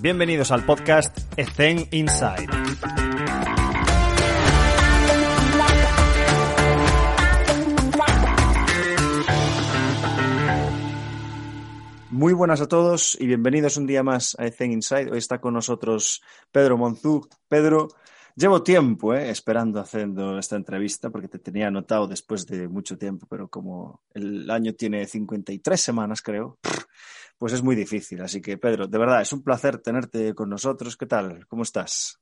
Bienvenidos al podcast Ethen Inside. Muy buenas a todos y bienvenidos un día más a Ethen Inside. Hoy está con nosotros Pedro Monzú. Pedro, llevo tiempo eh, esperando haciendo esta entrevista porque te tenía anotado después de mucho tiempo, pero como el año tiene 53 semanas, creo, pues es muy difícil. Así que, Pedro, de verdad, es un placer tenerte con nosotros. ¿Qué tal? ¿Cómo estás?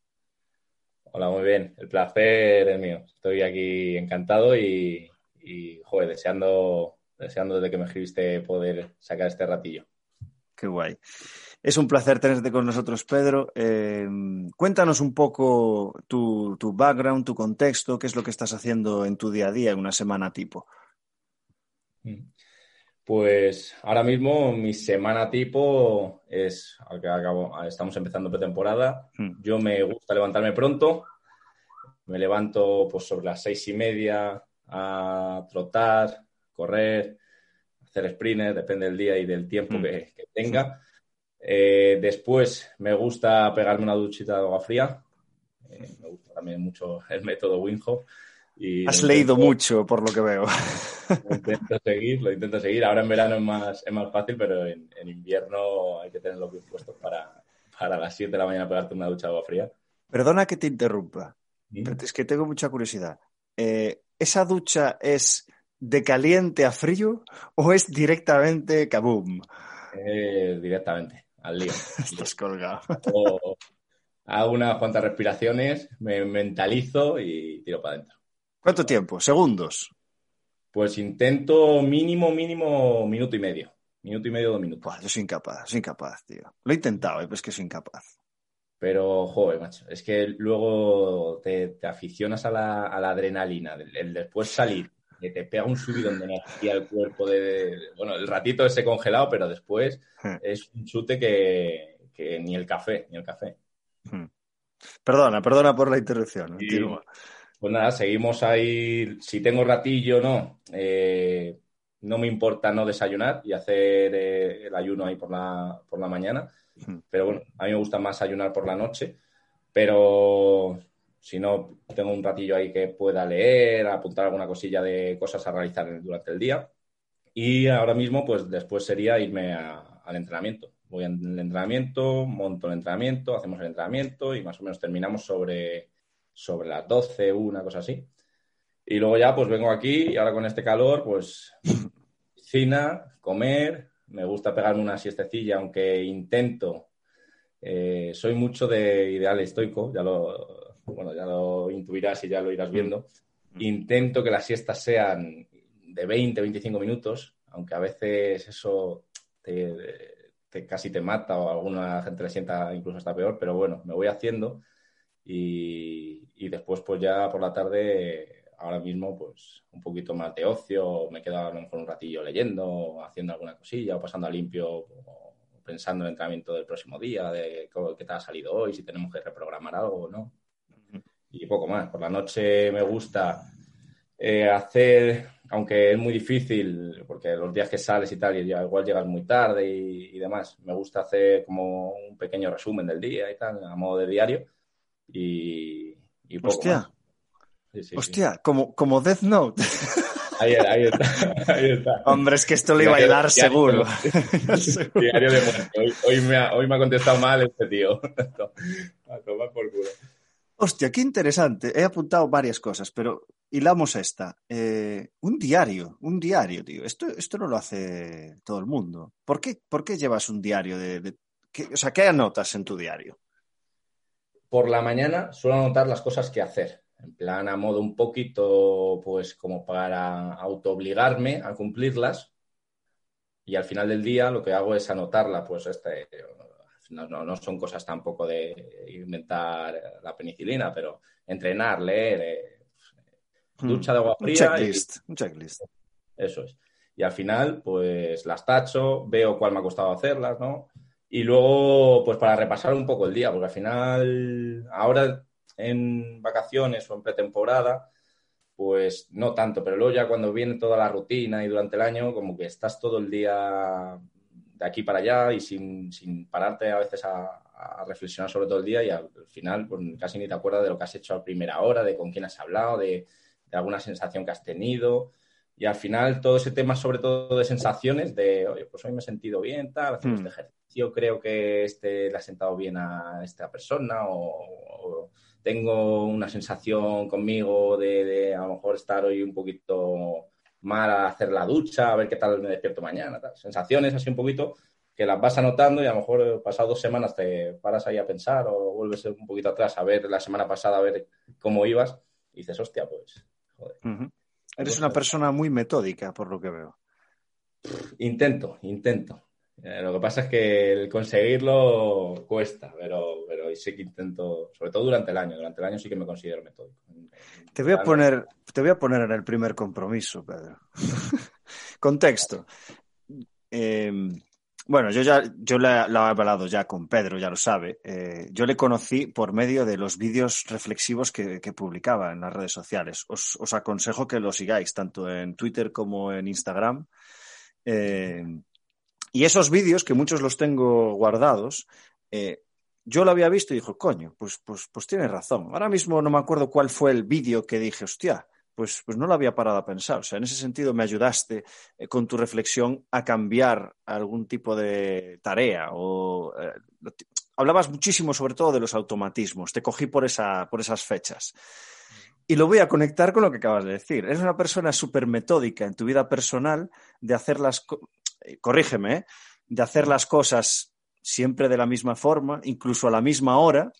Hola, muy bien. El placer es mío. Estoy aquí encantado y, y joder, deseando, deseando desde que me escribiste poder sacar este ratillo. Qué guay. Es un placer tenerte con nosotros, Pedro. Eh, cuéntanos un poco tu, tu, background, tu contexto, qué es lo que estás haciendo en tu día a día en una semana tipo. Mm. Pues ahora mismo mi semana tipo es, acabo, estamos empezando pretemporada. Hmm. Yo me gusta levantarme pronto. Me levanto pues sobre las seis y media a trotar, correr, hacer sprints, depende del día y del tiempo hmm. que, que, tenga. Eh, después me gusta pegarme una duchita de agua fría. Eh, me gusta también mucho el método Wim Hof. Y Has leído intento, mucho, por lo que veo. Lo intento seguir, lo intento seguir. Ahora en verano es más, es más fácil, pero en, en invierno hay que tener los pies puestos para, para las 7 de la mañana pegarte una ducha de agua fría. Perdona que te interrumpa, ¿Sí? pero es que tengo mucha curiosidad. Eh, ¿Esa ducha es de caliente a frío o es directamente kaboom? Eh, directamente, al lío. Estás colgado. O, hago unas cuantas respiraciones, me mentalizo y tiro para adentro. ¿Cuánto tiempo? ¿Segundos? Pues intento mínimo, mínimo minuto y medio. Minuto y medio, dos minutos. Buah, yo soy incapaz, soy incapaz, tío. Lo he intentado, ¿eh? pero es que soy incapaz. Pero, joder, macho, es que luego te, te aficionas a la, a la adrenalina, el, el, después salir, que te pega un subidón de energía al cuerpo de, bueno, el ratito ese congelado, pero después Hmm. es un chute que, que, ni el café, ni el café. Hmm. Perdona, perdona por la interrupción. Pues nada, seguimos ahí. Si tengo ratillo, no. Eh, no me importa no desayunar y hacer eh, el ayuno ahí por la, por la mañana. Pero bueno, a mí me gusta más ayunar por la noche. Pero si no, tengo un ratillo ahí que pueda leer, apuntar alguna cosilla de cosas a realizar durante el día. Y ahora mismo, pues después sería irme a, al entrenamiento. Voy al entrenamiento, monto el entrenamiento, hacemos el entrenamiento y más o menos terminamos sobre sobre las 12, una cosa así. Y luego ya pues vengo aquí y ahora con este calor pues cocina, comer, me gusta pegarme una siestecilla, aunque intento, eh, soy mucho de ideal estoico, ya lo, bueno, ya lo intuirás y ya lo irás viendo. Intento que las siestas sean de 20, 25 minutos, aunque a veces eso te, te, casi te mata o a alguna gente le sienta incluso hasta peor, pero bueno, me voy haciendo y, y, después pues ya por la tarde ahora mismo pues un poquito más de ocio me quedo a lo mejor un ratillo leyendo haciendo alguna cosilla o pasando a limpio o pensando en el entrenamiento del próximo día de qué te ha salido hoy si tenemos que reprogramar algo o no. Y poco más. Por la noche me gusta eh, hacer aunque es muy difícil porque los días que sales y tal y ya igual llegas muy tarde y, y demás me gusta hacer como un pequeño resumen del día y tal a modo de diario y, y poco Hostia. más. Sí, sí, Hostia, sí. Como, como Death Note. Ahí, ahí, está, ahí está. Hombre, es que esto lo iba a hilar seguro. Diario de muerte. Hoy, hoy, me ha, hoy, me ha, contestado mal este tío. A tomar por culo. Hostia, qué interesante. He apuntado varias cosas, pero hilamos esta. Eh, un diario, un diario, tío. Esto, esto no lo hace todo el mundo. ¿Por qué, por qué llevas un diario de, o sea, qué anotas en tu diario? Por la mañana suelo anotar las cosas que hacer. En plan, a modo un poquito, pues como para autoobligarme a cumplirlas. Y al final del día lo que hago es anotarla, pues este, no, no, no son cosas tampoco de inventar la penicilina, pero entrenar, leer, eh, ducha de agua fría. Un checklist, y, un checklist. Eso es. Y al final, pues las tacho, veo cuál me ha costado hacerlas, ¿no? Y luego, pues para repasar un poco el día, porque al final, ahora en vacaciones o en pretemporada, pues no tanto, pero luego ya cuando viene toda la rutina y durante el año, como que estás todo el día de aquí para allá y sin, sin pararte a veces a, reflexionar sobre todo el día y al, final pues, casi ni te acuerdas de lo que has hecho a primera hora, de con quién has hablado, de, de alguna sensación que has tenido. Y al final todo ese tema, sobre todo de sensaciones, de, oye, pues hoy me he sentido bien, tal, haciendo hmm. este ejercicio, creo que este le ha sentado bien a esta persona o, tengo una sensación conmigo de, a lo mejor estar hoy un poquito mal a hacer la ducha, a ver qué tal me despierto mañana, tal. Sensaciones así un poquito que las vas anotando y a lo mejor pasado dos semanas te paras ahí a pensar o vuelves un poquito atrás a ver la semana pasada a ver cómo ibas y dices, hostia, pues, joder. Eres una persona muy metódica, por lo que veo. Intento, intento. Eh, lo que pasa es que el conseguirlo cuesta, pero, pero sí que intento, sobre todo durante el año. Durante el año sí que me considero metódico. Te voy a poner, te voy a poner en el primer compromiso, Pedro. Contexto. Eh, bueno, yo ya yo la, he hablado ya con Pedro, ya lo sabe. Eh, yo le conocí por medio de los vídeos reflexivos que, publicaba en las redes sociales. Os, aconsejo que lo sigáis, tanto en Twitter como en Instagram. Eh, y esos vídeos, que muchos los tengo guardados, eh, yo lo había visto y dijo, coño, pues, pues, pues tienes razón. Ahora mismo no me acuerdo cuál fue el vídeo que dije, hostia, pues, pues no lo había parado a pensar. O sea, en ese sentido me ayudaste eh, con tu reflexión a cambiar algún tipo de tarea o eh, hablabas muchísimo sobre todo de los automatismos. Te cogí por, esa, por esas fechas. Y lo voy a conectar con lo que acabas de decir. Eres una persona súper metódica en tu vida personal de hacer las... Eh, corrígeme, de hacer las cosas siempre de la misma forma, incluso a la misma hora,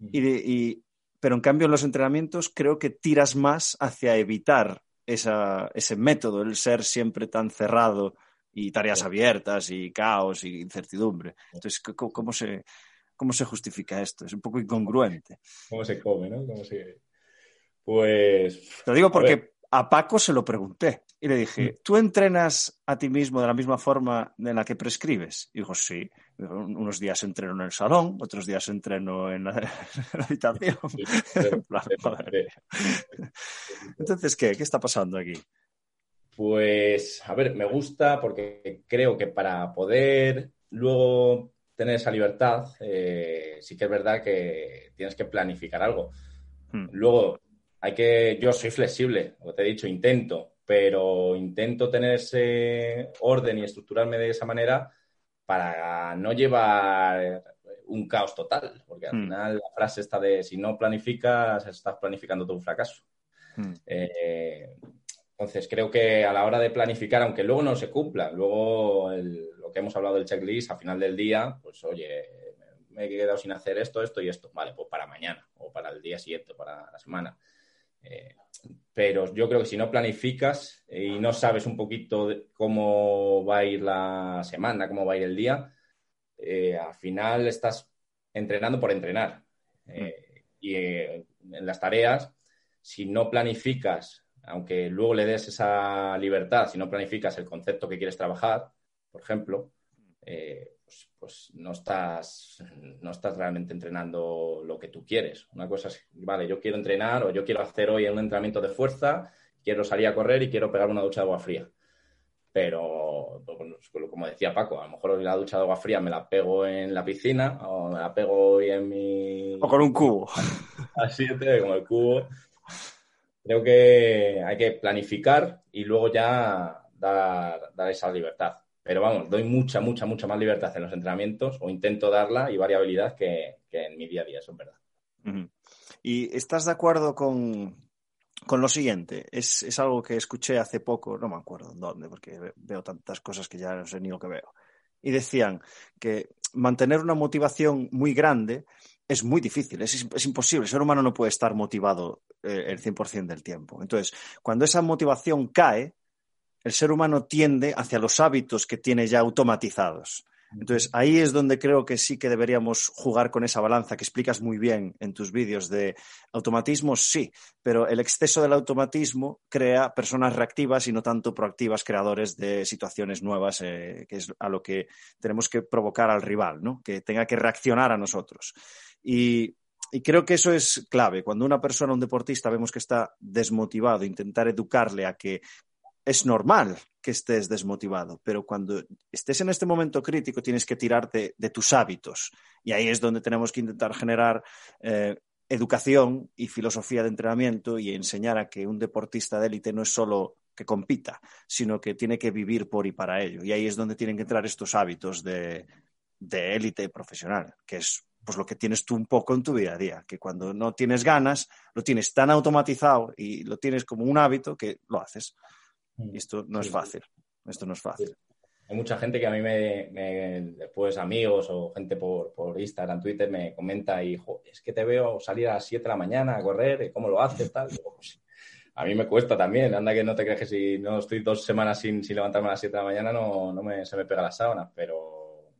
y, pero en cambio en los entrenamientos creo que tiras más hacia evitar ese método, el ser siempre tan cerrado y tareas abiertas y caos y incertidumbre. Entonces, ¿cómo, se, ¿cómo se justifica esto? Es un poco incongruente. ¿Cómo se come, no? Pues... Te digo porque a Paco se lo pregunté y le dije, mm. ¿tú entrenas a ti mismo de la misma forma en la que prescribes? Y dijo, sí. Unos días entreno en el salón, otros días entreno en la, habitación. Entonces, ¿qué? ¿Qué está pasando aquí? Pues, a ver, me gusta porque creo que para poder luego tener esa libertad, eh, sí que es verdad que tienes que planificar algo. Hmm. Luego, hay que, yo soy flexible, como te he dicho, intento, pero intento tener ese orden y estructurarme de esa manera para no llevar un caos total, porque al hmm. final la frase está de si no planificas, estás planificando todo un fracaso. Hmm. Eh, entonces, creo que a la hora de planificar, aunque luego no se cumpla, luego lo que hemos hablado del checklist, a final del día, pues oye, me he quedado sin hacer esto, esto y esto. Vale, pues para mañana o para el día siguiente, para la semana. Eh, pero yo creo que si no planificas y no sabes un poquito cómo va a ir la semana, cómo va a ir el día, eh, al final estás entrenando por entrenar. Eh, y en las tareas, si no planificas, aunque luego le des esa libertad, si no planificas el concepto que quieres trabajar, por ejemplo, pues, pues, no, estás, no estás realmente entrenando lo que tú quieres. Una cosa es, vale, yo quiero entrenar o yo quiero hacer hoy un entrenamiento de fuerza, quiero salir a correr y quiero pegar una ducha de agua fría. Pero, pues, como decía Paco, a lo mejor hoy la ducha de agua fría me la pego en la piscina o me la pego hoy en mi... O con un cubo. Así, como el cubo. Creo que hay que planificar y luego ya dar, dar esa libertad. Pero vamos, doy mucha, mucha, mucha más libertad en los entrenamientos o intento darla y variabilidad que, en mi día a día, eso es verdad. ¿Y estás de acuerdo con, lo siguiente? Es, algo que escuché hace poco, no me acuerdo en dónde, porque veo tantas cosas que ya no sé ni lo que veo. Y decían que mantener una motivación muy grande es muy difícil, es, imposible. El ser humano no puede estar motivado eh, el 100% del tiempo. Entonces, cuando esa motivación cae, el ser humano tiende hacia los hábitos que tiene ya automatizados. Entonces, ahí es donde creo que sí que deberíamos jugar con esa balanza que explicas muy bien en tus vídeos de automatismos, sí, pero el exceso del automatismo crea personas reactivas y no tanto proactivas, creadores de situaciones nuevas, eh, que es a lo que tenemos que provocar al rival, ¿no? que tenga que reaccionar a nosotros. Y, y creo que eso es clave. Cuando una persona, un deportista, vemos que está desmotivado, intentar educarle a que es normal que estés desmotivado, pero cuando estés en este momento crítico tienes que tirarte de tus hábitos y ahí es donde tenemos que intentar generar eh, educación y filosofía de entrenamiento y enseñar a que un deportista de élite no es solo que compita, sino que tiene que vivir por y para ello. Y ahí es donde tienen que entrar estos hábitos de, de élite profesional, que es pues lo que tienes tú un poco en tu día a día, que cuando no tienes ganas, lo tienes tan automatizado y lo tienes como un hábito que lo haces. Y esto no es fácil, esto no es fácil. Hay mucha gente que a mí me, después amigos o gente por, por, Instagram, Twitter, me comenta y, es que te veo salir a las 7 de la mañana a correr, ¿cómo lo haces? Tal. Pues, a mí me cuesta también, anda que no te crees que si no estoy dos semanas sin, sin levantarme a las 7 de la mañana no, no me, se me pega las sábanas, pero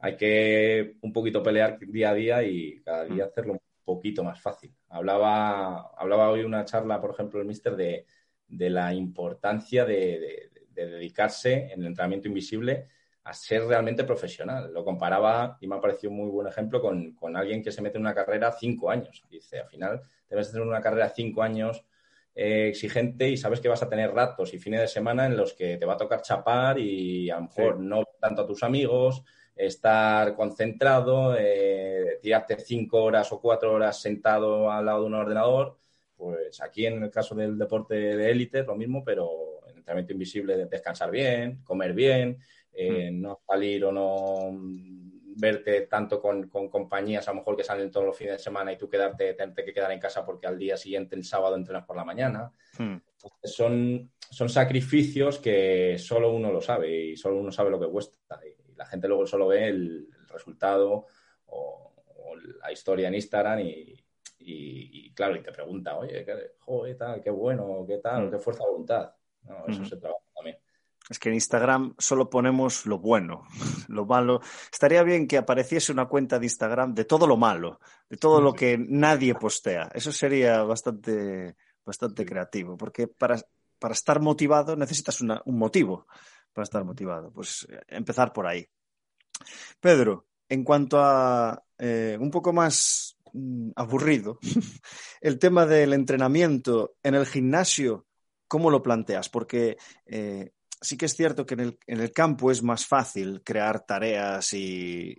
hay que un poquito pelear día a día y cada día mm. hacerlo un poquito más fácil. Hablaba, hablaba hoy una charla, por ejemplo, el mister de, de la importancia de de dedicarse en el entrenamiento invisible a ser realmente profesional. Lo comparaba y me ha parecido un muy buen ejemplo con, alguien que se mete en una carrera cinco años. Dice, al final debes tener una carrera cinco años eh, exigente y sabes que vas a tener ratos y fines de semana en los que te va a tocar chapar y a lo mejor no tanto a tus amigos, estar concentrado, eh, tirarte cinco horas o cuatro horas sentado al lado de un ordenador. Pues aquí en el caso del deporte de élite es lo mismo, pero entrenamiento invisible, descansar bien, comer bien, eh, mm. no salir o no verte tanto con, compañías a lo mejor que salen todos los fines de semana y tú quedarte, tenerte que quedar en casa porque al día siguiente, el sábado, entrenas por la mañana. Mm. son, son sacrificios que solo uno lo sabe y solo uno sabe lo que cuesta. Y la gente luego solo ve el, resultado o, la historia en Instagram y, claro, y te pregunta, oye, qué, joder, tal, qué bueno, qué tal, mm. qué fuerza de voluntad. eso se trabaja también. Es que en Instagram solo ponemos lo bueno, lo malo. Estaría bien que apareciese una cuenta de Instagram de todo lo malo, de todo lo que nadie postea. Eso sería bastante, bastante creativo, porque para, para estar motivado necesitas un motivo para estar motivado. Pues eh, empezar por ahí. Pedro, en cuanto a eh, un poco más mm, aburrido, el tema del entrenamiento en el gimnasio ¿cómo lo planteas? Porque eh, sí que es cierto que en el, campo es más fácil crear tareas y,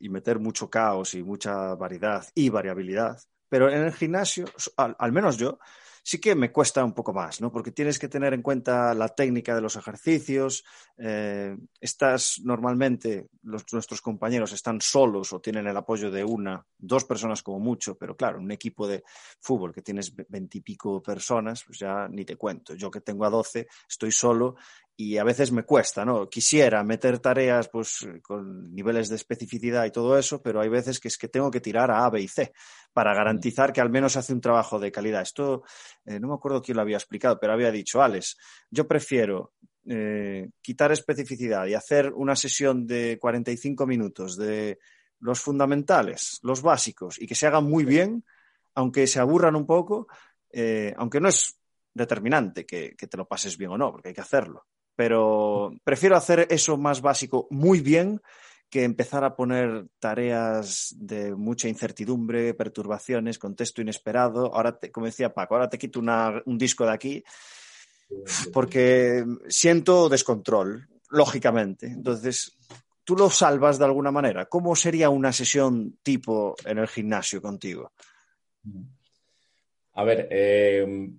meter mucho caos y mucha variedad y variabilidad, pero en el gimnasio, al menos yo, sí que me cuesta un poco más, ¿no? Porque tienes que tener en cuenta la técnica de los ejercicios. Eh, estás normalmente, nuestros compañeros están solos o tienen el apoyo de una, dos personas como mucho, pero claro, un equipo de fútbol que tienes veintipico personas, pues ya ni te cuento. Yo que tengo a doce, estoy solo y a veces me cuesta, ¿no? Quisiera meter tareas pues con niveles de especificidad y todo eso, pero hay veces que es que tengo que tirar a A, B y C para garantizar que al menos hace un trabajo de calidad. Esto eh, no me acuerdo quién lo había explicado, pero había dicho, Alex, yo prefiero eh, quitar especificidad y hacer una sesión de 45 minutos de los fundamentales, los básicos, y que se hagan muy bien, aunque se aburran un poco, eh, aunque no es determinante que, te lo pases bien o no, porque hay que hacerlo pero prefiero hacer eso más básico muy bien que empezar a poner tareas de mucha incertidumbre, perturbaciones, contexto inesperado. Ahora, como decía Paco, ahora te quito un disco de aquí porque siento descontrol, lógicamente. Entonces, tú lo salvas de alguna manera. ¿Cómo sería una sesión tipo en el gimnasio contigo? A ver, eh,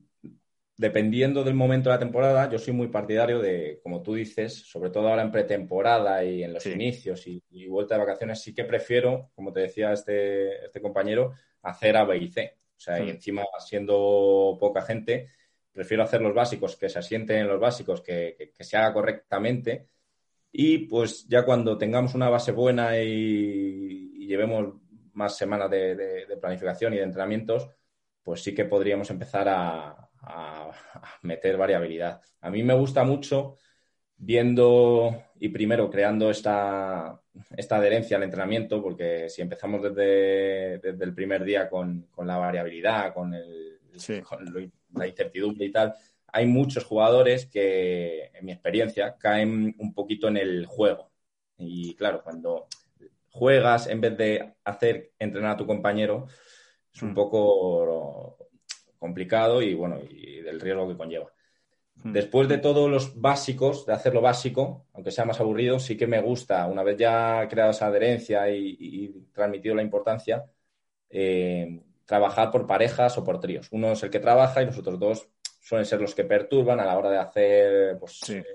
dependiendo del momento de la temporada, yo soy muy partidario de, como tú dices, sobre todo ahora en pretemporada y en los inicios y, vuelta de vacaciones, sí que prefiero, como te decía este, este compañero, hacer A, B y C. O sea, y encima siendo poca gente, prefiero hacer los básicos, que se asienten en los básicos, que, se haga correctamente. Y pues ya cuando tengamos una base buena y, llevemos más semanas de planificación y de entrenamientos, pues sí que podríamos empezar a, a, meter variabilidad. A mí me gusta mucho viendo y primero creando esta, esta adherencia al entrenamiento, porque si empezamos desde, el primer día con, la variabilidad, con, el, la incertidumbre y tal, hay muchos jugadores que, en mi experiencia, caen un poquito en el juego. Y claro, cuando juegas en vez de hacer entrenar a tu compañero, es un mm. poco complicado y bueno, y del riesgo que conlleva. Hmm. Después de todos los básicos, de hacer lo básico, aunque sea más aburrido, sí que me gusta, una vez ya creado esa adherencia y, transmitido la importancia, eh, trabajar por parejas o por tríos. Uno es el que trabaja y los otros dos suelen ser los que perturban a la hora de hacer pues, eh,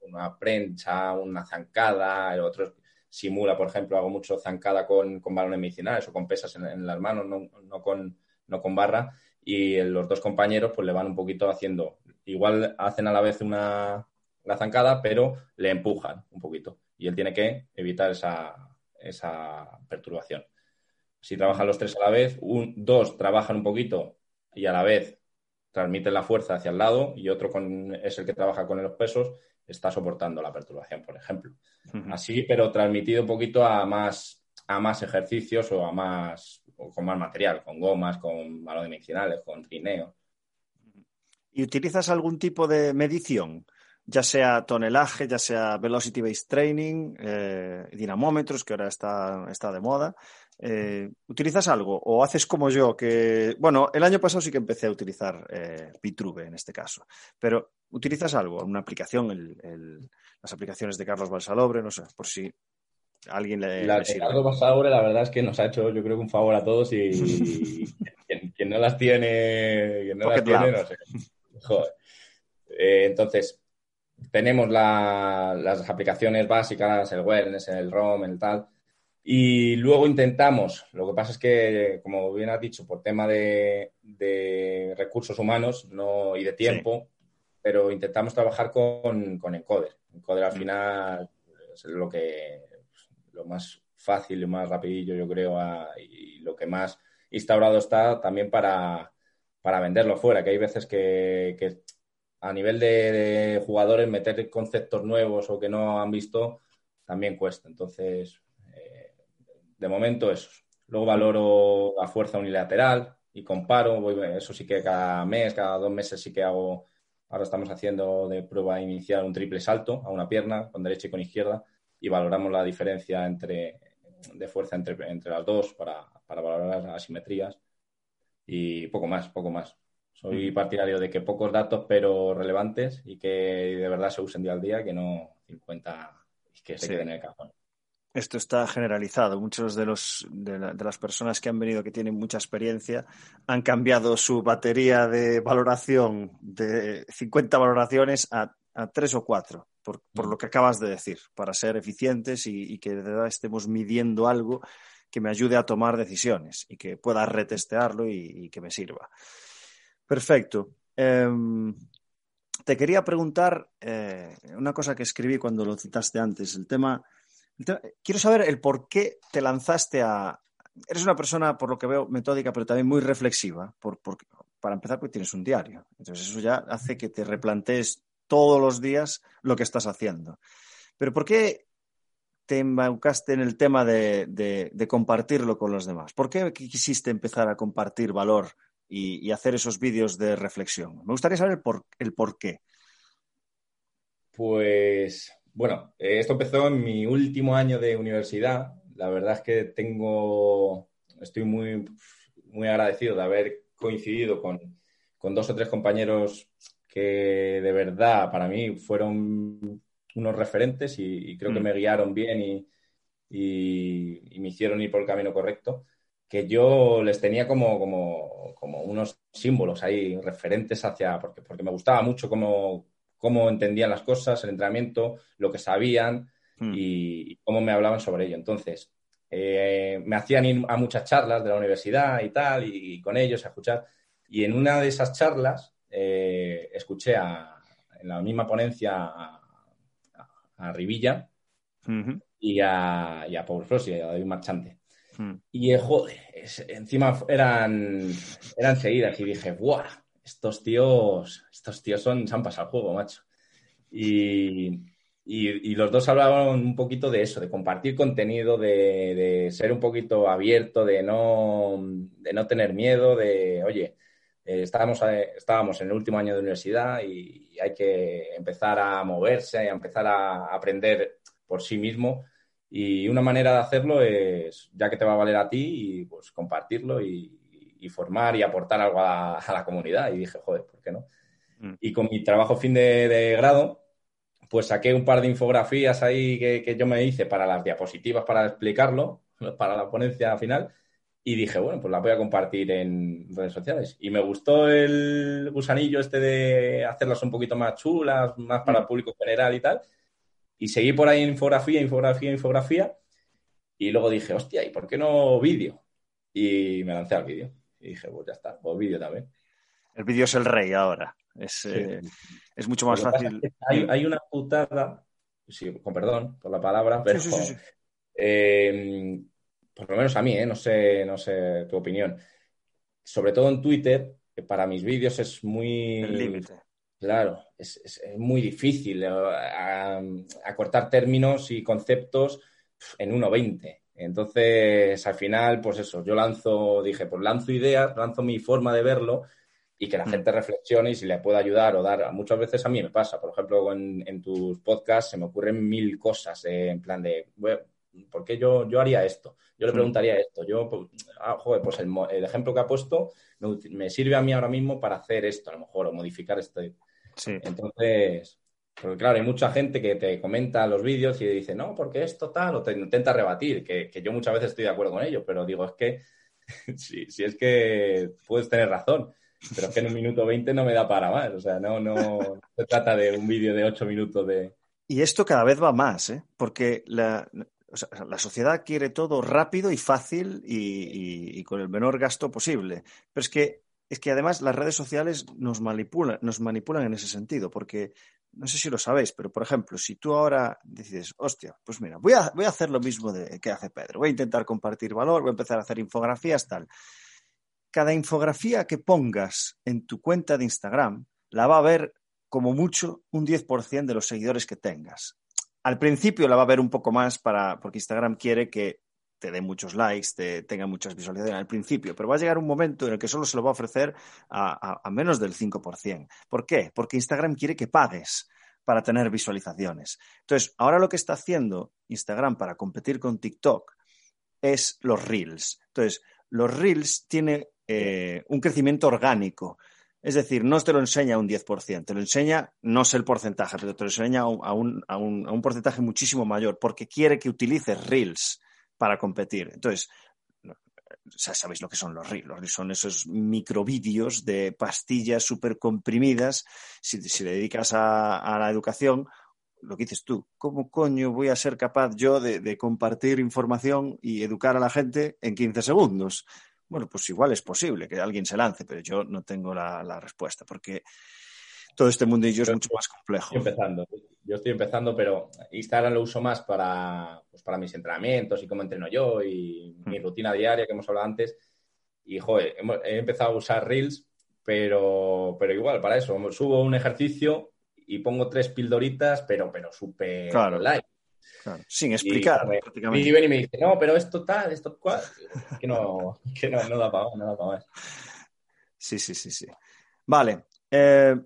una prensa, una zancada, el otro simula, por ejemplo, hago mucho zancada con, con balones medicinales o con pesas en, las manos, no, con, no con barra, y los dos compañeros pues le van un poquito haciendo, igual hacen a la vez una la zancada, pero le empujan un poquito y él tiene que evitar esa, esa perturbación. Si trabajan los tres a la vez, un, dos trabajan un poquito y a la vez transmiten la fuerza hacia el lado y otro con, es el que trabaja con los pesos, está soportando la perturbación, por ejemplo. Así, pero transmitido un poquito a más, a más ejercicios o a más, con más material, con gomas, con balones medicinales, con trineo. ¿Y utilizas algún tipo de medición? Ya sea tonelaje, ya sea velocity based training, eh, dinamómetros, que ahora está, está de moda. Eh, ¿Utilizas algo o haces como yo? Que, bueno, el año pasado sí que empecé a utilizar eh, en este caso, pero ¿utilizas algo? ¿Una aplicación? las aplicaciones de Carlos Balsalobre, no sé, por si alguien le. La Carlos Balsalobre, la verdad es que nos ha hecho, yo creo que un favor a todos y quien, no las tiene, quien no las tiene, no sé. Joder. Eh, entonces, tenemos las aplicaciones básicas, el wellness, el ROM, el tal y luego intentamos, lo que pasa es que, como bien has dicho, por tema de, recursos humanos no, y de tiempo, pero intentamos trabajar con, con Encoder. Encoder al mm. final es lo que lo más fácil y más rapidillo, yo creo, y lo que más instaurado está también para, venderlo fuera, que hay veces que, a nivel de, de, jugadores meter conceptos nuevos o que no han visto también cuesta. Entonces, de momento eso. Luego valoro la fuerza unilateral y comparo, eso sí que cada mes, cada dos meses sí que hago, ahora estamos haciendo de prueba inicial un triple salto a una pierna con derecha y con izquierda y valoramos la diferencia entre, de fuerza entre, entre las dos para, para valorar las asimetrías y poco más, poco más. Soy partidario de que pocos datos pero relevantes y que de verdad se usen día al día, que no 50 y que se queden en el cajón. Esto está generalizado. Muchos de, los, de, las personas que han venido que tienen mucha experiencia han cambiado su batería de valoración de 50 valoraciones a, a 3 o 4, por, por, lo que acabas de decir, para ser eficientes y, que de verdad estemos midiendo algo que me ayude a tomar decisiones y que pueda retestearlo y, que me sirva. Perfecto. Em, te quería preguntar eh, una cosa que escribí cuando lo citaste antes, el tema Quiero saber el por qué te lanzaste a... Eres una persona, por lo que veo, metódica, pero también muy reflexiva. Por, para empezar, porque tienes un diario. Entonces, eso ya hace que te replantees todos los días lo que estás haciendo. Pero ¿por qué te embaucaste en el tema de, compartirlo con los demás? ¿Por qué quisiste empezar a compartir valor y, hacer esos vídeos de reflexión? Me gustaría saber el por qué. Pues bueno, esto empezó en mi último año de universidad. La verdad es que tengo, estoy muy, muy agradecido de haber coincidido con, dos o tres compañeros que de verdad para mí fueron unos referentes y, creo que mm. me guiaron bien y, me hicieron ir por el camino correcto, que yo les tenía como, como, como unos símbolos ahí, referentes hacia, porque, porque me gustaba mucho cómo, cómo entendían las cosas, el entrenamiento, lo que sabían hmm. y, cómo me hablaban sobre ello. Entonces, eh, me hacían ir a muchas charlas de la universidad y tal, y, con ellos a escuchar. Y en una de esas charlas eh, escuché en la misma ponencia a, Rivilla y, a, y a Paul Frost y a David Marchante. Hmm. Y eh, joder, encima eran, eran seguidas y dije, ¡guau! estos tíos, estos tíos son, se han pasado el juego, macho. Y, los dos hablaban un poquito de eso, de compartir contenido, de, ser un poquito abierto, de no, de no tener miedo, de, oye, eh, estábamos, eh, estábamos en el último año de universidad y hay que empezar a moverse, a empezar a aprender por sí mismo. Y una manera de hacerlo es, ya que te va a valer a ti, y pues compartirlo y, y formar y aportar algo a, la comunidad. Y dije, joder, ¿por qué no? Mm. Y con mi trabajo fin de, grado, pues saqué un par de infografías ahí que, que, yo me hice para las diapositivas para explicarlo, para la ponencia final. Y dije, bueno, pues la voy a compartir en redes sociales. Y me gustó el gusanillo este de hacerlas un poquito más chulas, más para el público general y tal. Y seguí por ahí infografía, infografía, infografía. Y luego dije, hostia, ¿y por qué no vídeo? Y me lancé al vídeo. Y dije, pues ya está, pues vídeo también. El vídeo es el rey ahora. Es, eh, es mucho más fácil. hay, una putada, con perdón por la palabra, pero eh, por lo menos a mí, ¿eh? no, sé, no sé tu opinión. Sobre todo en Twitter, para mis vídeos es muy... El límite. Claro, es, muy difícil acortar términos y conceptos en 1.20. Entonces, al final, pues eso, yo lanzo, dije, pues lanzo ideas, lanzo mi forma de verlo y que la mm. gente reflexione y si le puede ayudar o dar. Muchas veces a mí me pasa, por ejemplo, en, tus podcasts se me ocurren mil cosas en plan de, ¿por qué yo, yo haría esto? Yo le mm. preguntaría esto. Yo, pues, ah, joder, pues el, ejemplo que ha puesto me, sirve a mí ahora mismo para hacer esto, a lo mejor, o modificar esto. Sí. Entonces, porque claro, hay mucha gente que te comenta los vídeos y dice, no, porque esto tal, o te intenta rebatir, que, yo muchas veces estoy de acuerdo con ello, pero digo, es que si, si, es que puedes tener razón, pero es que en un minuto veinte no me da para más, o sea, no, no, se trata de un vídeo de ocho minutos de... Y esto cada vez va más, ¿eh? porque la, la sociedad quiere todo rápido y fácil y, con el menor gasto posible. Pero es que, es que además las redes sociales nos manipulan, nos manipulan en ese sentido, porque no sé si lo sabéis, pero por ejemplo, si tú ahora decides, hostia, pues mira, voy a, voy a hacer lo mismo de, que hace Pedro, voy a intentar compartir valor, voy a empezar a hacer infografías, tal. Cada infografía que pongas en tu cuenta de Instagram la va a ver como mucho un 10% de los seguidores que tengas. Al principio la va a ver un poco más para, porque Instagram quiere que te dé muchos likes, te tenga muchas visualizaciones al principio, pero va a llegar un momento en el que solo se lo va a ofrecer a, menos del 5%. ¿Por qué? Porque Instagram quiere que pagues para tener visualizaciones. Entonces, ahora lo que está haciendo Instagram para competir con TikTok es los Reels. Entonces, los Reels tienen eh, un crecimiento orgánico. Es decir, no te lo enseña un 10%, te lo enseña, no sé el porcentaje, pero te lo enseña a un, a un porcentaje muchísimo mayor, porque quiere que utilices Reels para competir. Entonces, sabéis lo que son los reels, son esos microvídeos de pastillas súper comprimidas. Si, le dedicas a, la educación, lo que dices tú, ¿cómo coño voy a ser capaz yo de, compartir información y educar a la gente en 15 segundos? Bueno, pues igual es posible que alguien se lance, pero yo no tengo la, la respuesta, porque todo este mundillo es mucho más complejo. Estoy empezando, yo estoy empezando, pero Instagram lo uso más para, pues para mis entrenamientos y cómo entreno yo y mi hmm. rutina diaria que hemos hablado antes. Y, joder, he empezado a usar Reels, pero, pero igual, para eso, subo un ejercicio y pongo tres pildoritas, pero, pero súper claro, light. Sin explicar, y, prácticamente. Y ven y me dice, no, pero esto tal, esto cual. Que no, que no, no da para más, no da para más. Sí, sí, sí, sí. Vale. Eh,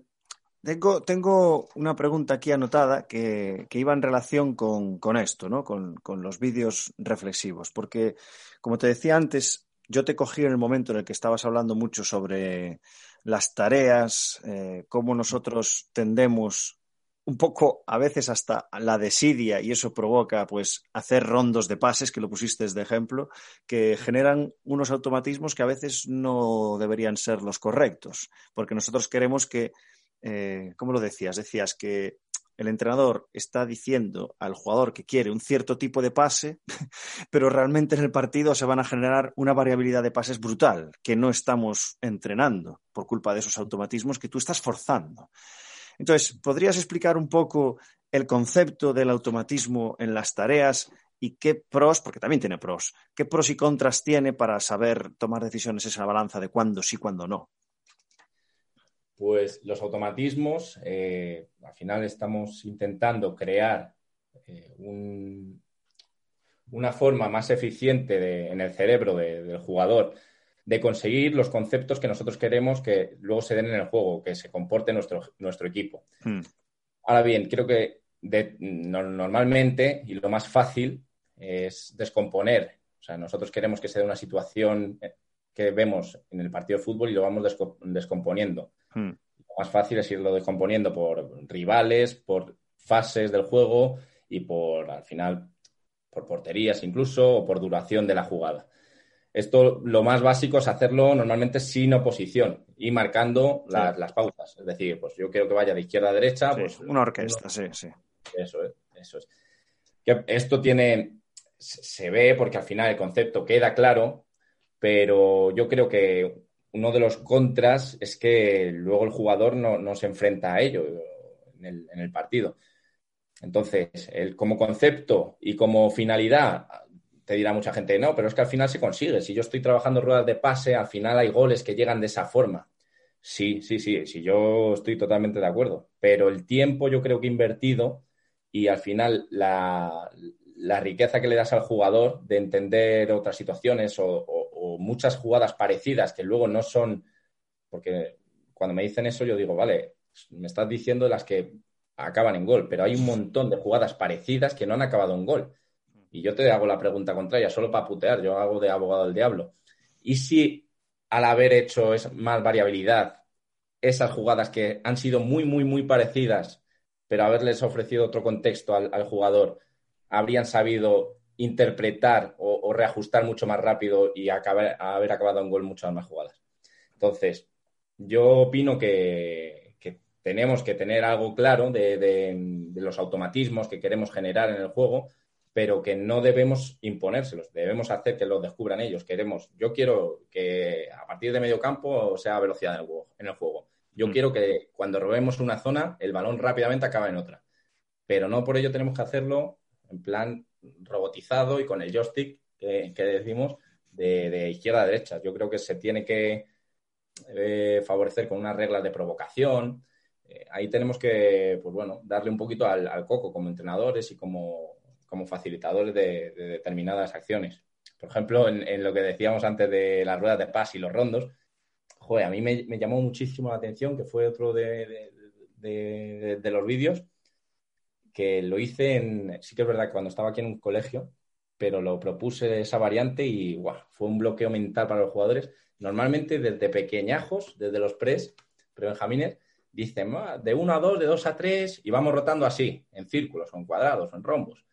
tengo, tengo, una pregunta aquí anotada que, iba en relación con, esto, ¿no? Con, los vídeos reflexivos, porque, como te decía antes, yo te cogí en el momento en el que estabas hablando mucho sobre las tareas, eh, cómo nosotros tendemos un poco a veces hasta la desidia y eso provoca pues hacer rondos de pases, que lo pusiste de ejemplo, que generan unos automatismos que a veces no deberían ser los correctos, porque nosotros queremos que eh, ¿cómo lo decías? Decías que el entrenador está diciendo al jugador que quiere un cierto tipo de pase, pero realmente en el partido se van a generar una variabilidad de pases brutal que no estamos entrenando por culpa de esos automatismos que tú estás forzando. Entonces, ¿podrías explicar un poco el concepto del automatismo en las tareas y qué pros, porque también tiene pros, qué pros y contras tiene para saber tomar decisiones esa balanza de cuándo sí, cuándo no? Pues los automatismos, eh, al final estamos intentando crear eh, una forma más eficiente en el cerebro del jugador de conseguir los conceptos que nosotros queremos que luego se den en el juego, que se comporte nuestro, nuestro equipo. Hmm. Ahora bien, creo que normalmente y lo más fácil es descomponer. O sea, nosotros queremos que se dé una situación que vemos en el partido de fútbol y lo vamos descomponiendo. Hmm. Lo más fácil es irlo descomponiendo por rivales, por fases del juego y por, al final, por porterías incluso o por duración de la jugada. Esto lo más básico es hacerlo normalmente sin oposición y marcando las, pausas. Es decir, pues yo quiero que vaya de izquierda a derecha. pues, una orquesta, sí, sí. Eso es, eso es. Que esto tiene, se ve porque al final el concepto queda claro, pero yo creo que uno de los contras es que luego el jugador no, se enfrenta a ello en el, en el partido. Entonces, el, como concepto y como finalidad, te dirá mucha gente, no, pero es que al final se consigue. Si yo estoy trabajando ruedas de pase, al final hay goles que llegan de esa forma. Sí, sí, sí, sí, yo estoy totalmente de acuerdo. Pero el tiempo yo creo que invertido y al final la, riqueza que le das al jugador de entender otras situaciones o, muchas jugadas parecidas que luego no son, porque cuando me dicen eso yo digo, vale, me estás diciendo las que acaban en gol, pero hay un montón de jugadas parecidas que no han acabado en gol. Y yo te hago la pregunta contraria, solo para putear, yo hago de abogado del diablo. ¿Y si al haber hecho más variabilidad, esas jugadas que han sido muy, muy, muy parecidas, pero haberles ofrecido otro contexto al, jugador, habrían sabido interpretar o, reajustar mucho más rápido y acabar, haber acabado en gol muchas más jugadas? Entonces, yo opino que, tenemos que tener algo claro de los automatismos que queremos generar en el juego pero que no debemos imponérselos, debemos hacer que los descubran ellos. Queremos, yo quiero que a partir de medio campo sea velocidad en el juego. En el juego. Yo mm. quiero que cuando robemos una zona, el balón rápidamente acabe en otra. Pero no por ello tenemos que hacerlo en plan robotizado y con el joystick que, decimos de, izquierda a derecha. Yo creo que se tiene que eh, favorecer con unas reglas de provocación. Eh, ahí tenemos que, pues bueno, darle un poquito al coco como entrenadores y como como facilitadores de, determinadas acciones. Por ejemplo, en, lo que decíamos antes de las ruedas de paz y los rondos, joder, a mí me, llamó muchísimo la atención, que fue otro de, los vídeos, que lo hice en, sí que es verdad cuando estaba aquí en un colegio, pero lo propuse esa variante y fue un bloqueo mental para los jugadores. Normalmente desde pequeñajos, desde los pres, pero Benjamines, dicen de 1 a 2, de 2 a 3 y vamos rotando así, en círculos, o en cuadrados, o en rombos.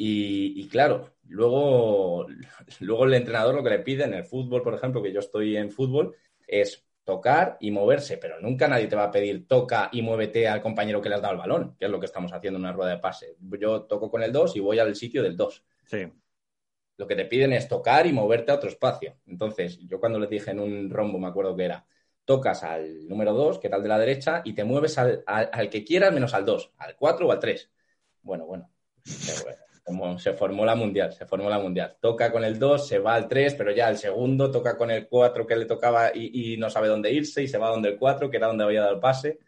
Y, claro, luego, luego el entrenador lo que le pide en el fútbol, por ejemplo, que yo estoy en fútbol, es tocar y moverse, pero nunca nadie te va a pedir toca y muévete al compañero que le has dado el balón, que es lo que estamos haciendo en una rueda de pase. Yo toco con el 2 y voy al sitio del 2. Sí. Lo que te piden es tocar y moverte a otro espacio. Entonces, yo cuando les dije en un rombo, me acuerdo que era, tocas al número 2, que tal de la derecha, y te mueves al, al, que quieras menos al 2, al 4 o al 3. Bueno, bueno. bueno se formó la mundial, se formó la mundial. Toca con el 2, se va al 3, pero ya el segundo toca con el 4 que le tocaba y, no sabe dónde irse y se va donde el 4, que era donde había dado el pase.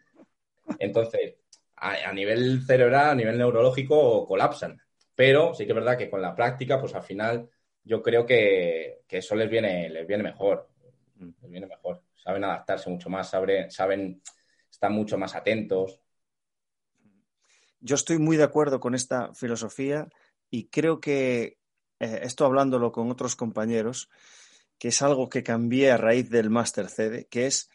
Entonces, a, nivel cerebral, a nivel neurológico, colapsan. Pero sí que es verdad que con la práctica, pues al final yo creo que, eso les viene, les viene mejor. Les viene mejor. Saben adaptarse mucho más, saben, saben, están mucho más atentos. Yo estoy muy de acuerdo con esta filosofía y creo que, eh, esto hablándolo con otros compañeros, que es algo que cambié a raíz del máster CD, que es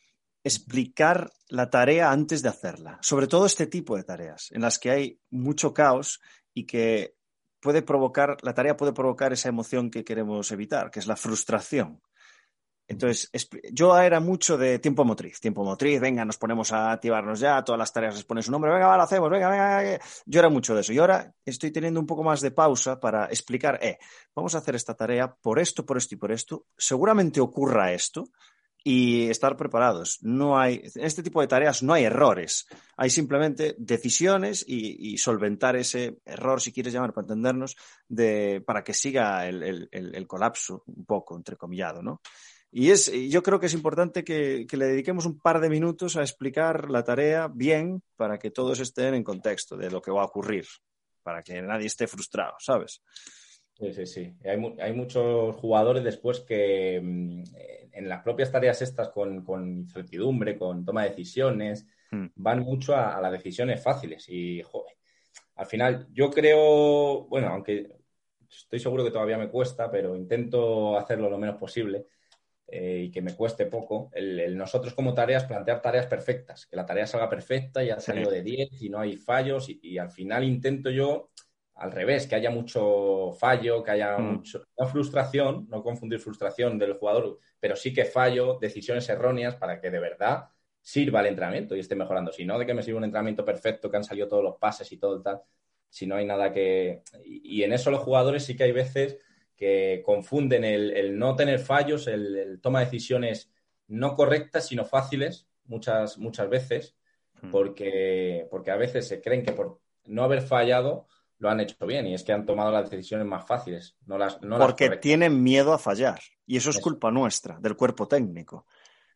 explicar la tarea antes de hacerla. Sobre todo este tipo de tareas, en las que hay mucho caos y que puede provocar, la tarea puede provocar esa emoción que queremos evitar, que es la frustración. Entonces, yo era mucho de tiempo motriz, tiempo motriz, venga, nos ponemos a activarnos ya, todas las tareas les ponen su nombre, venga, va, lo hacemos, venga, venga, Yo era mucho de eso. Y ahora estoy teniendo un poco más de pausa para explicar, eh, vamos a hacer esta tarea por esto, por esto y por esto. Seguramente ocurra esto y estar preparados. No hay, en este tipo de tareas no hay errores, hay simplemente decisiones y, solventar ese error, si quieres llamar, para entendernos, de, para que siga el, el, el colapso un poco, entrecomillado, ¿no? Y es, yo creo que es importante que, le dediquemos un par de minutos a explicar la tarea bien para que todos estén en contexto de lo que va a ocurrir, para que nadie esté frustrado, ¿sabes? Sí, sí, sí. Hay, muchos jugadores después que mm, en las propias tareas estas con, incertidumbre, con toma de decisiones, hmm. van mucho a, las decisiones fáciles. Y, joder, al final yo creo, bueno, aunque estoy seguro que todavía me cuesta, pero intento hacerlo lo menos posible eh, y que me cueste poco, el, nosotros como tareas plantear tareas perfectas, que la tarea salga perfecta y ha salido de 10 y no hay fallos y, al final intento yo al revés, que haya mucho fallo, que haya mm. mucho, no frustración, no confundir frustración del jugador, pero sí que fallo, decisiones erróneas para que de verdad sirva el entrenamiento y esté mejorando. Si no, de que me sirva un entrenamiento perfecto, que han salido todos los pases y todo el tal, si no hay nada que... y en eso los jugadores sí que hay veces que confunden el, no tener fallos, el, toma decisiones no correctas, sino fáciles, muchas, muchas veces, hmm. porque, porque a veces se creen que por no haber fallado lo han hecho bien y es que han tomado las decisiones más fáciles. No las, porque tienen miedo a fallar y eso es culpa nuestra, del cuerpo técnico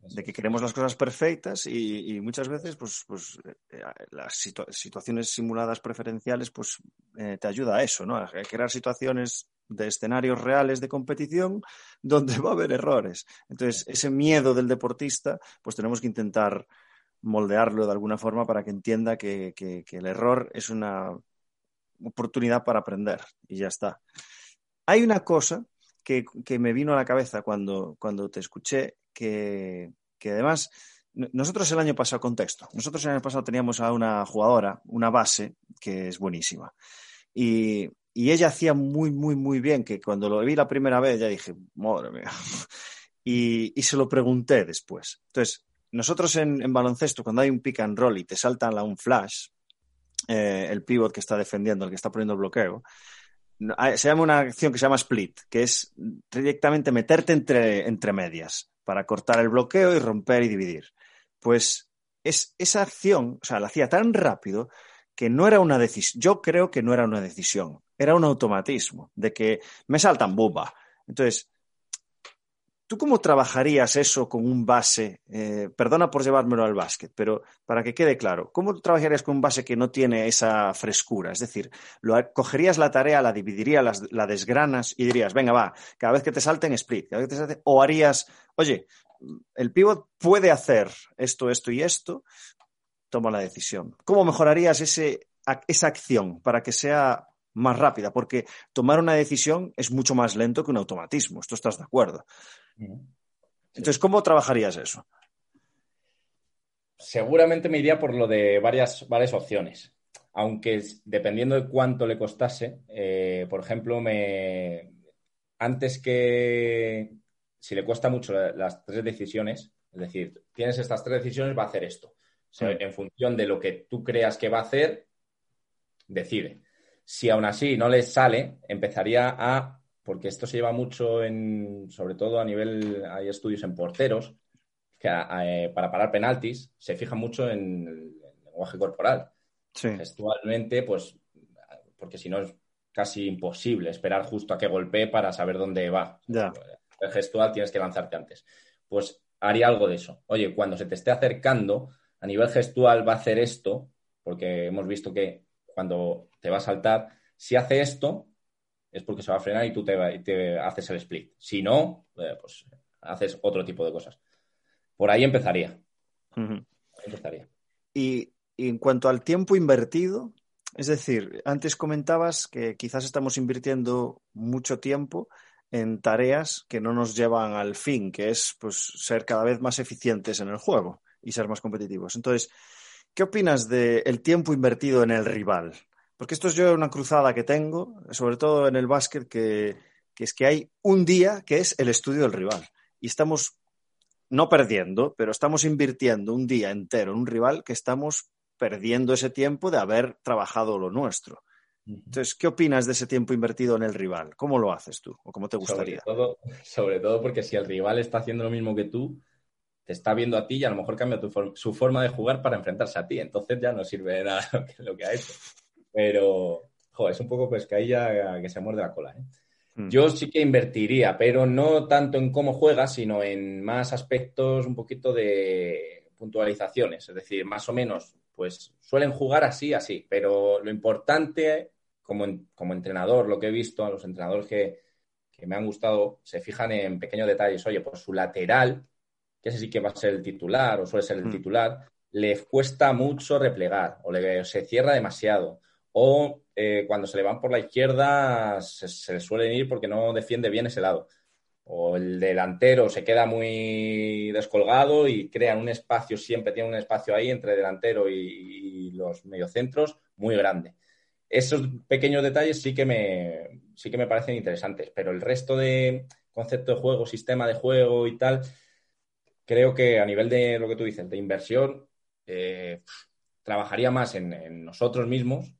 de que queremos las cosas perfectas y, muchas veces pues, pues eh, las situaciones simuladas preferenciales pues eh, te ayuda a eso, ¿no? A crear situaciones de escenarios reales de competición donde va a haber errores. Entonces, ese miedo del deportista, pues tenemos que intentar moldearlo de alguna forma para que entienda que, el error es una oportunidad para aprender y ya está. Hay una cosa que, me vino a la cabeza cuando, cuando te escuché, que, que además nosotros el año pasado, contexto, nosotros el año pasado teníamos a una jugadora, una base, que es buenísima. Y, y ella hacía muy, muy, muy bien, que cuando lo vi la primera vez ya dije, madre mía. Y, y se lo pregunté después. Entonces, nosotros en, baloncesto, cuando hay un pick and roll y te saltan a un flash, eh, el pivot que está defendiendo, el que está poniendo el bloqueo, se llama una acción que se llama split, que es directamente meterte entre, entre medias para cortar el bloqueo y romper y dividir. Pues es, esa acción, o sea, la hacía tan rápido que no era una decisión, yo creo que no era una decisión, era un automatismo, de que me saltan buba. Entonces, ¿tú cómo trabajarías eso con un base? Eh, perdona por llevármelo al básquet, pero para que quede claro, ¿cómo trabajarías con un base que no tiene esa frescura? Es decir, lo, cogerías la tarea, la dividirías, la desgranas y dirías, venga, va, cada vez que te salten, split, cada vez que te salten, o harías, oye, el pivot puede hacer esto, esto y esto, toma la decisión. ¿Cómo mejorarías ese, esa acción para que sea más rápida? Porque tomar una decisión es mucho más lento que un automatismo. ¿Esto estás de acuerdo? Entonces, ¿cómo trabajarías eso? Seguramente me iría por lo de varias, varias opciones. Aunque dependiendo de cuánto le costase, eh, por ejemplo, me antes que si le cuesta mucho las tres decisiones, es decir, tienes estas tres decisiones, va a hacer esto en función de lo que tú creas que va a hacer, decide. Si aún así no le sale, empezaría a, porque esto se lleva mucho en, sobre todo a nivel, hay estudios en porteros, que eh, para parar penaltis se fija mucho en el, lenguaje corporal. Gestualmente, pues, porque si no es casi imposible esperar justo a que golpee para saber dónde va. El gestual tienes que lanzarte antes. Pues haría algo de eso. Oye, cuando se te esté acercando, a nivel gestual va a hacer esto, porque hemos visto que cuando te va a saltar, si hace esto, es porque se va a frenar y tú te, haces el split. Si no, eh, pues haces otro tipo de cosas. Por ahí empezaría. empezaría. Y, en cuanto al tiempo invertido, es decir, antes comentabas que quizás estamos invirtiendo mucho tiempo en tareas que no nos llevan al fin, que es pues, ser cada vez más eficientes en el juego y ser más competitivos. Entonces, ¿qué opinas del tiempo invertido en el rival? Porque esto es yo una cruzada que tengo, sobre todo en el básquet, que, es que hay un día que es el estudio del rival. Y estamos no perdiendo, pero estamos invirtiendo un día entero en un rival que estamos perdiendo ese tiempo de haber trabajado lo nuestro. Entonces, ¿qué opinas de ese tiempo invertido en el rival? ¿Cómo lo haces tú? ¿O cómo te gustaría? Sobre todo, sobre todo porque si el rival está haciendo lo mismo que tú, te está viendo a ti y a lo mejor cambia su forma de jugar para enfrentarse a ti. Entonces ya no sirve de nada lo que, ha hecho. Pero, joder, es un poco pescadilla que se muerde la cola. ¿eh? Hmm. Yo sí que invertiría, pero no tanto en cómo juega, sino en más aspectos un poquito de puntualizaciones. Es decir, más o menos, pues suelen jugar así, así. Pero lo importante, como, como entrenador, lo que he visto a los entrenadores que, que me han gustado, se fijan en pequeños detalles. Oye, pues su lateral que ese sí que va a ser el titular o suele ser el hmm. titular, le cuesta mucho replegar o le, se cierra demasiado. O eh, cuando se le van por la izquierda se, le suelen ir porque no defiende bien ese lado. o el delantero se queda muy descolgado y crea un espacio, siempre tiene un espacio ahí entre delantero y, los mediocentros muy grande. Esos pequeños detalles sí que me, sí que me parecen interesantes, pero el resto de concepto de juego, sistema de juego y tal, creo que a nivel de lo que tú dices, de inversión, eh, trabajaría más en nosotros mismos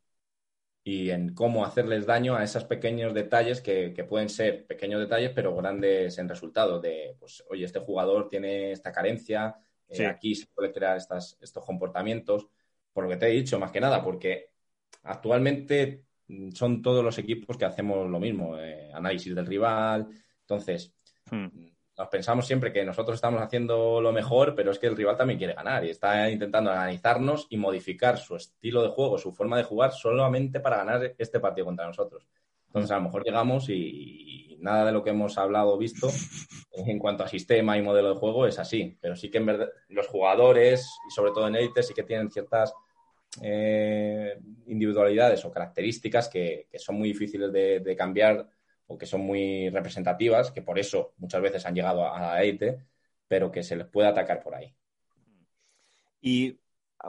y en cómo hacerles daño a esos pequeños detalles que, pueden ser pequeños detalles, pero grandes en resultado. De, pues, oye, este jugador tiene esta carencia, eh, aquí se puede crear estas, estos comportamientos. Por lo que te he dicho, más que nada, porque actualmente son todos los equipos que hacemos lo mismo, eh, análisis del rival. Entonces, hmm nos pensamos siempre que nosotros estamos haciendo lo mejor, pero es que el rival también quiere ganar y está intentando analizarnos y modificar su estilo de juego, su forma de jugar solamente para ganar este partido contra nosotros. Entonces, a lo mejor llegamos y, nada de lo que hemos hablado o visto en cuanto a sistema y modelo de juego es así, pero sí que verdad los jugadores y sobre todo en élite sí que tienen ciertas eh, individualidades o características que, son muy difíciles de cambiar o que son muy representativas, que por eso muchas veces han llegado a la élite, pero que se les puede atacar por ahí. Y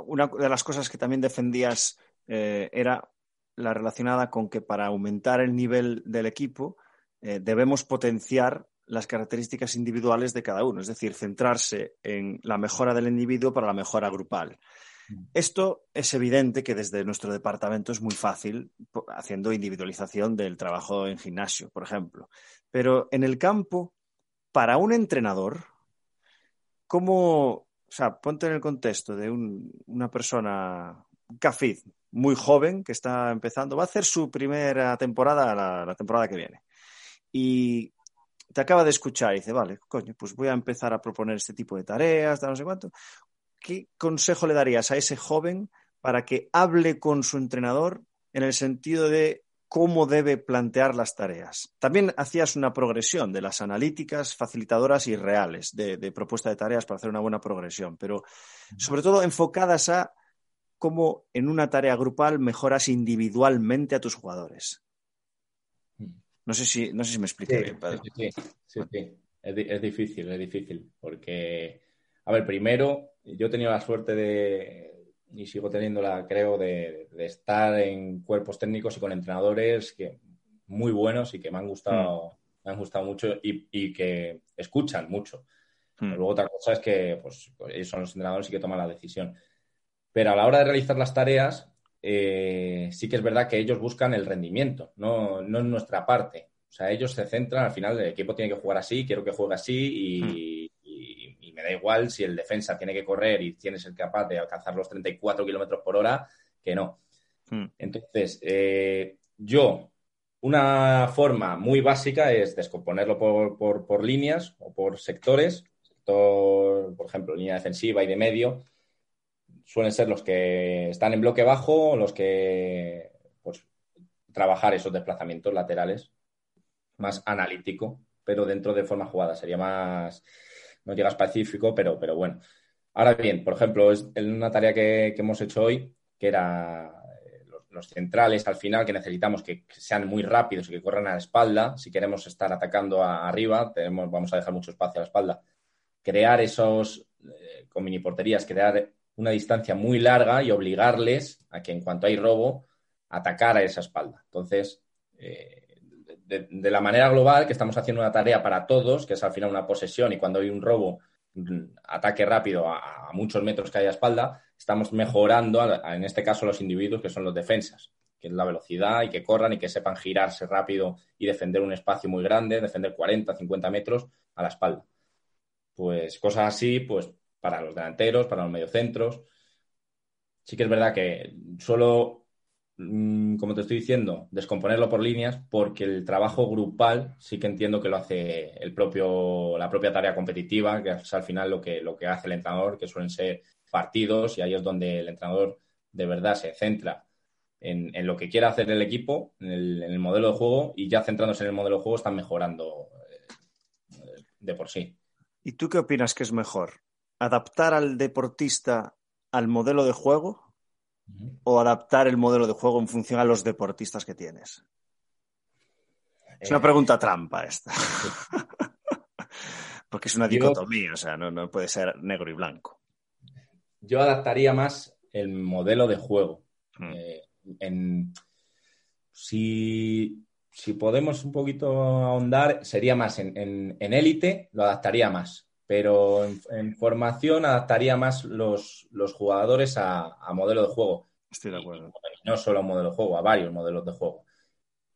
una de las cosas que también defendías eh, era la relacionada con que para aumentar el nivel del equipo eh, debemos potenciar las características individuales de cada uno, es decir, centrarse en la mejora del individuo para la mejora grupal. Esto es evidente que desde nuestro departamento es muy fácil haciendo individualización del trabajo en gimnasio, por ejemplo. Pero en el campo, para un entrenador, ¿cómo, o sea, ponte en el contexto de una persona, un cafid, muy joven que está empezando, va a hacer su primera temporada la, la temporada que viene. Y te acaba de escuchar y dice, vale, coño, pues voy a empezar a proponer este tipo de tareas, no sé cuánto. ¿Qué consejo le darías a ese joven para que hable con su entrenador en el sentido de cómo debe plantear las tareas? También hacías una progresión de las analíticas, facilitadoras y reales de, propuesta de tareas para hacer una buena progresión, pero sobre todo enfocadas a cómo en una tarea grupal mejoras individualmente a tus jugadores. No sé si, no sé si me bien, Sí, sí, sí. es difícil, es difícil, porque, a ver, primero yo he tenido la suerte de, y sigo teniéndola, creo, de, estar en cuerpos técnicos y con entrenadores que muy buenos y que me han gustado, mm. me han gustado mucho y, que escuchan mucho. Mm. Luego otra cosa es que pues, ellos son los entrenadores y que toman la decisión. Pero a la hora de realizar las tareas, eh, sí que es verdad que ellos buscan el rendimiento, no, no es nuestra parte. O sea, ellos se centran, al final el equipo tiene que jugar así, quiero que juegue así y, mm me da igual si el defensa tiene que correr y tiene que ser capaz de alcanzar los 34 kilómetros por hora, que no. Hmm. Entonces, eh, yo, una forma muy básica es descomponerlo por, líneas o por sectores. Sector, por ejemplo, línea defensiva y de medio, suelen ser los que están en bloque bajo los que pues, trabajar esos desplazamientos laterales, más analítico, pero dentro de forma jugada. Sería más no llega específico, pero, pero bueno. Ahora bien, por ejemplo, es una tarea que, hemos hecho hoy, que era eh, los, centrales al final, que necesitamos que, sean muy rápidos y que corran a la espalda. Si queremos estar atacando arriba, tenemos, vamos a dejar mucho espacio a la espalda. Crear esos, eh, con mini porterías, crear una distancia muy larga y obligarles a que en cuanto hay robo, atacar a esa espalda. Entonces, eh, de, la manera global, que estamos haciendo una tarea para todos, que es al final una posesión y cuando hay un robo, ataque rápido a, muchos metros que hay a espalda, estamos mejorando, en este caso, los individuos que son los defensas, que es la velocidad y que corran y que sepan girarse rápido y defender un espacio muy grande, defender 40, 50 metros a la espalda. Pues cosas así, pues para los delanteros, para los mediocentros. Sí que es verdad que solo Mm, como te estoy diciendo, descomponerlo por líneas, porque el trabajo grupal sí que entiendo que lo hace el propio, la propia tarea competitiva, que es al final lo que, lo que hace el entrenador, que suelen ser partidos, y ahí es donde el entrenador de verdad se centra en, lo que quiere hacer el equipo, en el, modelo de juego, y ya centrándose en el modelo de juego están mejorando eh, de por sí. ¿Y tú qué opinas que es mejor? ¿Adaptar al deportista al modelo de juego o adaptar el modelo de juego en función a los deportistas que tienes? Es una eh, pregunta trampa esta. Porque es una dicotomía, o sea, no, no puede ser negro y blanco. Yo adaptaría más el modelo de juego. Hmm. Eh, en, si, podemos un poquito ahondar, sería más en élite, lo adaptaría más. Pero en, formación adaptaría más los, jugadores a, modelo de juego. Estoy de acuerdo. no solo a un modelo de juego, a varios modelos de juego.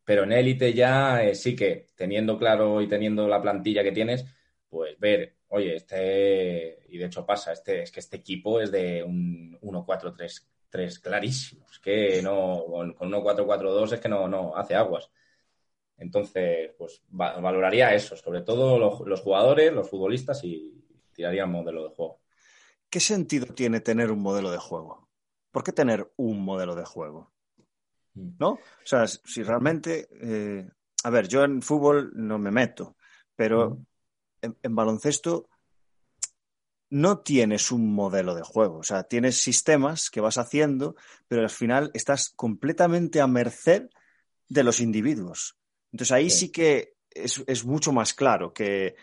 Pero en élite ya eh, sí que, teniendo claro y teniendo la plantilla que tienes, pues ver, oye, este, y de hecho pasa, este, es que este equipo es de un 1-4-3 clarísimo. Es que no, con, con 1-4-4-2 es que no, no hace aguas. Entonces, pues valoraría eso, sobre todo los, jugadores, los futbolistas y tiraría un modelo de juego. ¿Qué sentido tiene tener un modelo de juego? ¿Por qué tener un modelo de juego? Mm. ¿No? O sea, si realmente. Eh, a ver, yo en fútbol no me meto, pero en, baloncesto no tienes un modelo de juego. O sea, tienes sistemas que vas haciendo, pero al final estás completamente a merced de los individuos. Entonces ahí sí, que es, mucho más claro que,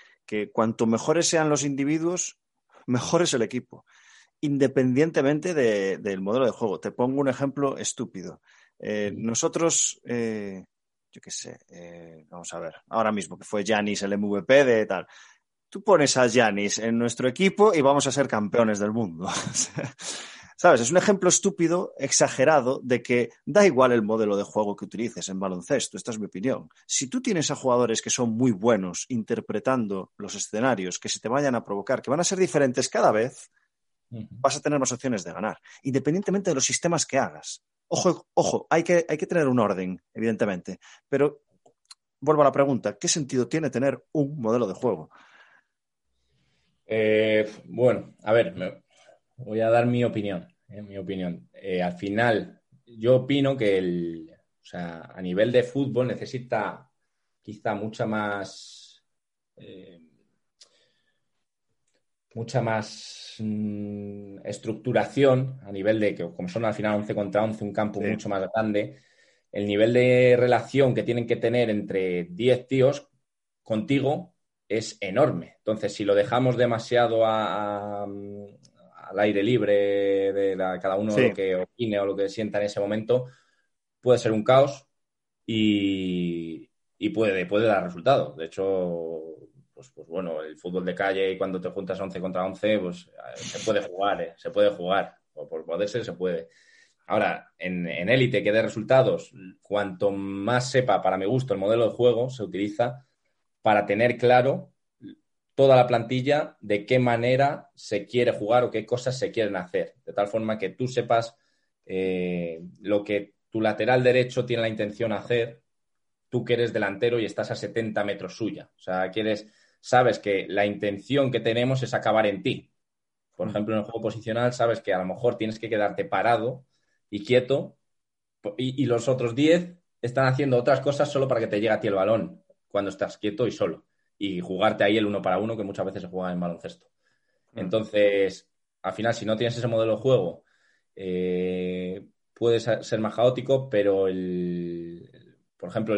cuanto mejores sean los individuos, mejor es el equipo, independientemente del modelo de juego. Te pongo un ejemplo estúpido. Eh, nosotros, eh, yo qué sé, eh, vamos a ver, ahora mismo que fue Janis el MVP de tal. Tú pones a Janis en nuestro equipo y vamos a ser campeones del mundo. ¿Sabes? Es un ejemplo estúpido, exagerado, de que da igual el modelo de juego que utilices en baloncesto. Esta es mi opinión. Si tú tienes a jugadores que son muy buenos interpretando los escenarios que se te vayan a provocar, que van a ser diferentes cada vez, vas a tener más opciones de ganar, independientemente de los sistemas que hagas. Ojo, ojo, hay que, hay que tener un orden, evidentemente, pero vuelvo a la pregunta, ¿qué sentido tiene tener un modelo de juego? Eh, bueno, a ver, voy a dar mi opinión en mi opinión. Eh, al final, yo opino que el, o sea, a nivel de fútbol necesita quizá mucha más. Eh, mucha más mm, estructuración a nivel de que, como son al final 11 contra 11, un campo mucho más grande, el nivel de relación que tienen que tener entre 10 tíos contigo es enorme. Entonces, si lo dejamos demasiado a, al aire libre de cada uno lo que opine o lo que sienta en ese momento, puede ser un caos y, puede, puede dar resultado. De hecho, pues, pues, bueno, el fútbol de calle y cuando te juntas 11 contra 11, pues eh, se puede jugar, eh, se puede jugar, o por poder ser se puede. Ahora, en élite que dé resultados, cuanto más sepa, para mi gusto, el modelo de juego se utiliza para tener claro toda la plantilla de qué manera se quiere jugar o qué cosas se quieren hacer, de tal forma que tú sepas eh, lo que tu lateral derecho tiene la intención de hacer, tú que eres delantero y estás a 70 metros suya. O sea, quieres, sabes que la intención que tenemos es acabar en ti. Por mm. ejemplo, en el juego posicional sabes que a lo mejor tienes que quedarte parado y quieto y, y los otros 10 están haciendo otras cosas solo para que te llegue a ti el balón cuando estás quieto y solo y jugarte ahí el uno para uno que muchas veces se juega en baloncesto. Entonces, al final, si no tienes ese modelo de juego, eh, puede ser más caótico, pero el, por ejemplo,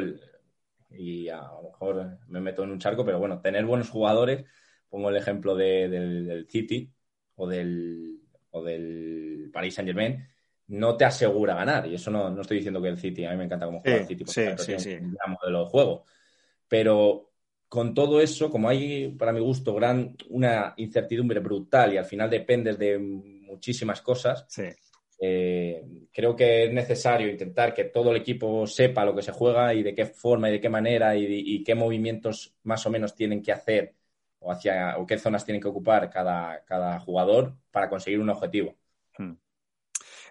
y a lo mejor me meto en un charco, pero bueno, tener buenos jugadores, pongo el ejemplo del, City o del, o del Paris Saint Germain, no te asegura ganar. Y eso no, estoy diciendo que el City, a mí me encanta cómo juega el City, porque sí, sí, un gran modelo de juego. Pero con todo eso, como hay, para mi gusto, gran, una incertidumbre brutal y al final dependes de muchísimas cosas, eh, creo que es necesario intentar que todo el equipo sepa lo que se juega y de qué forma y de qué manera y, qué movimientos más o menos tienen que hacer o, hacia, o qué zonas tienen que ocupar cada, cada jugador para conseguir un objetivo. Hmm.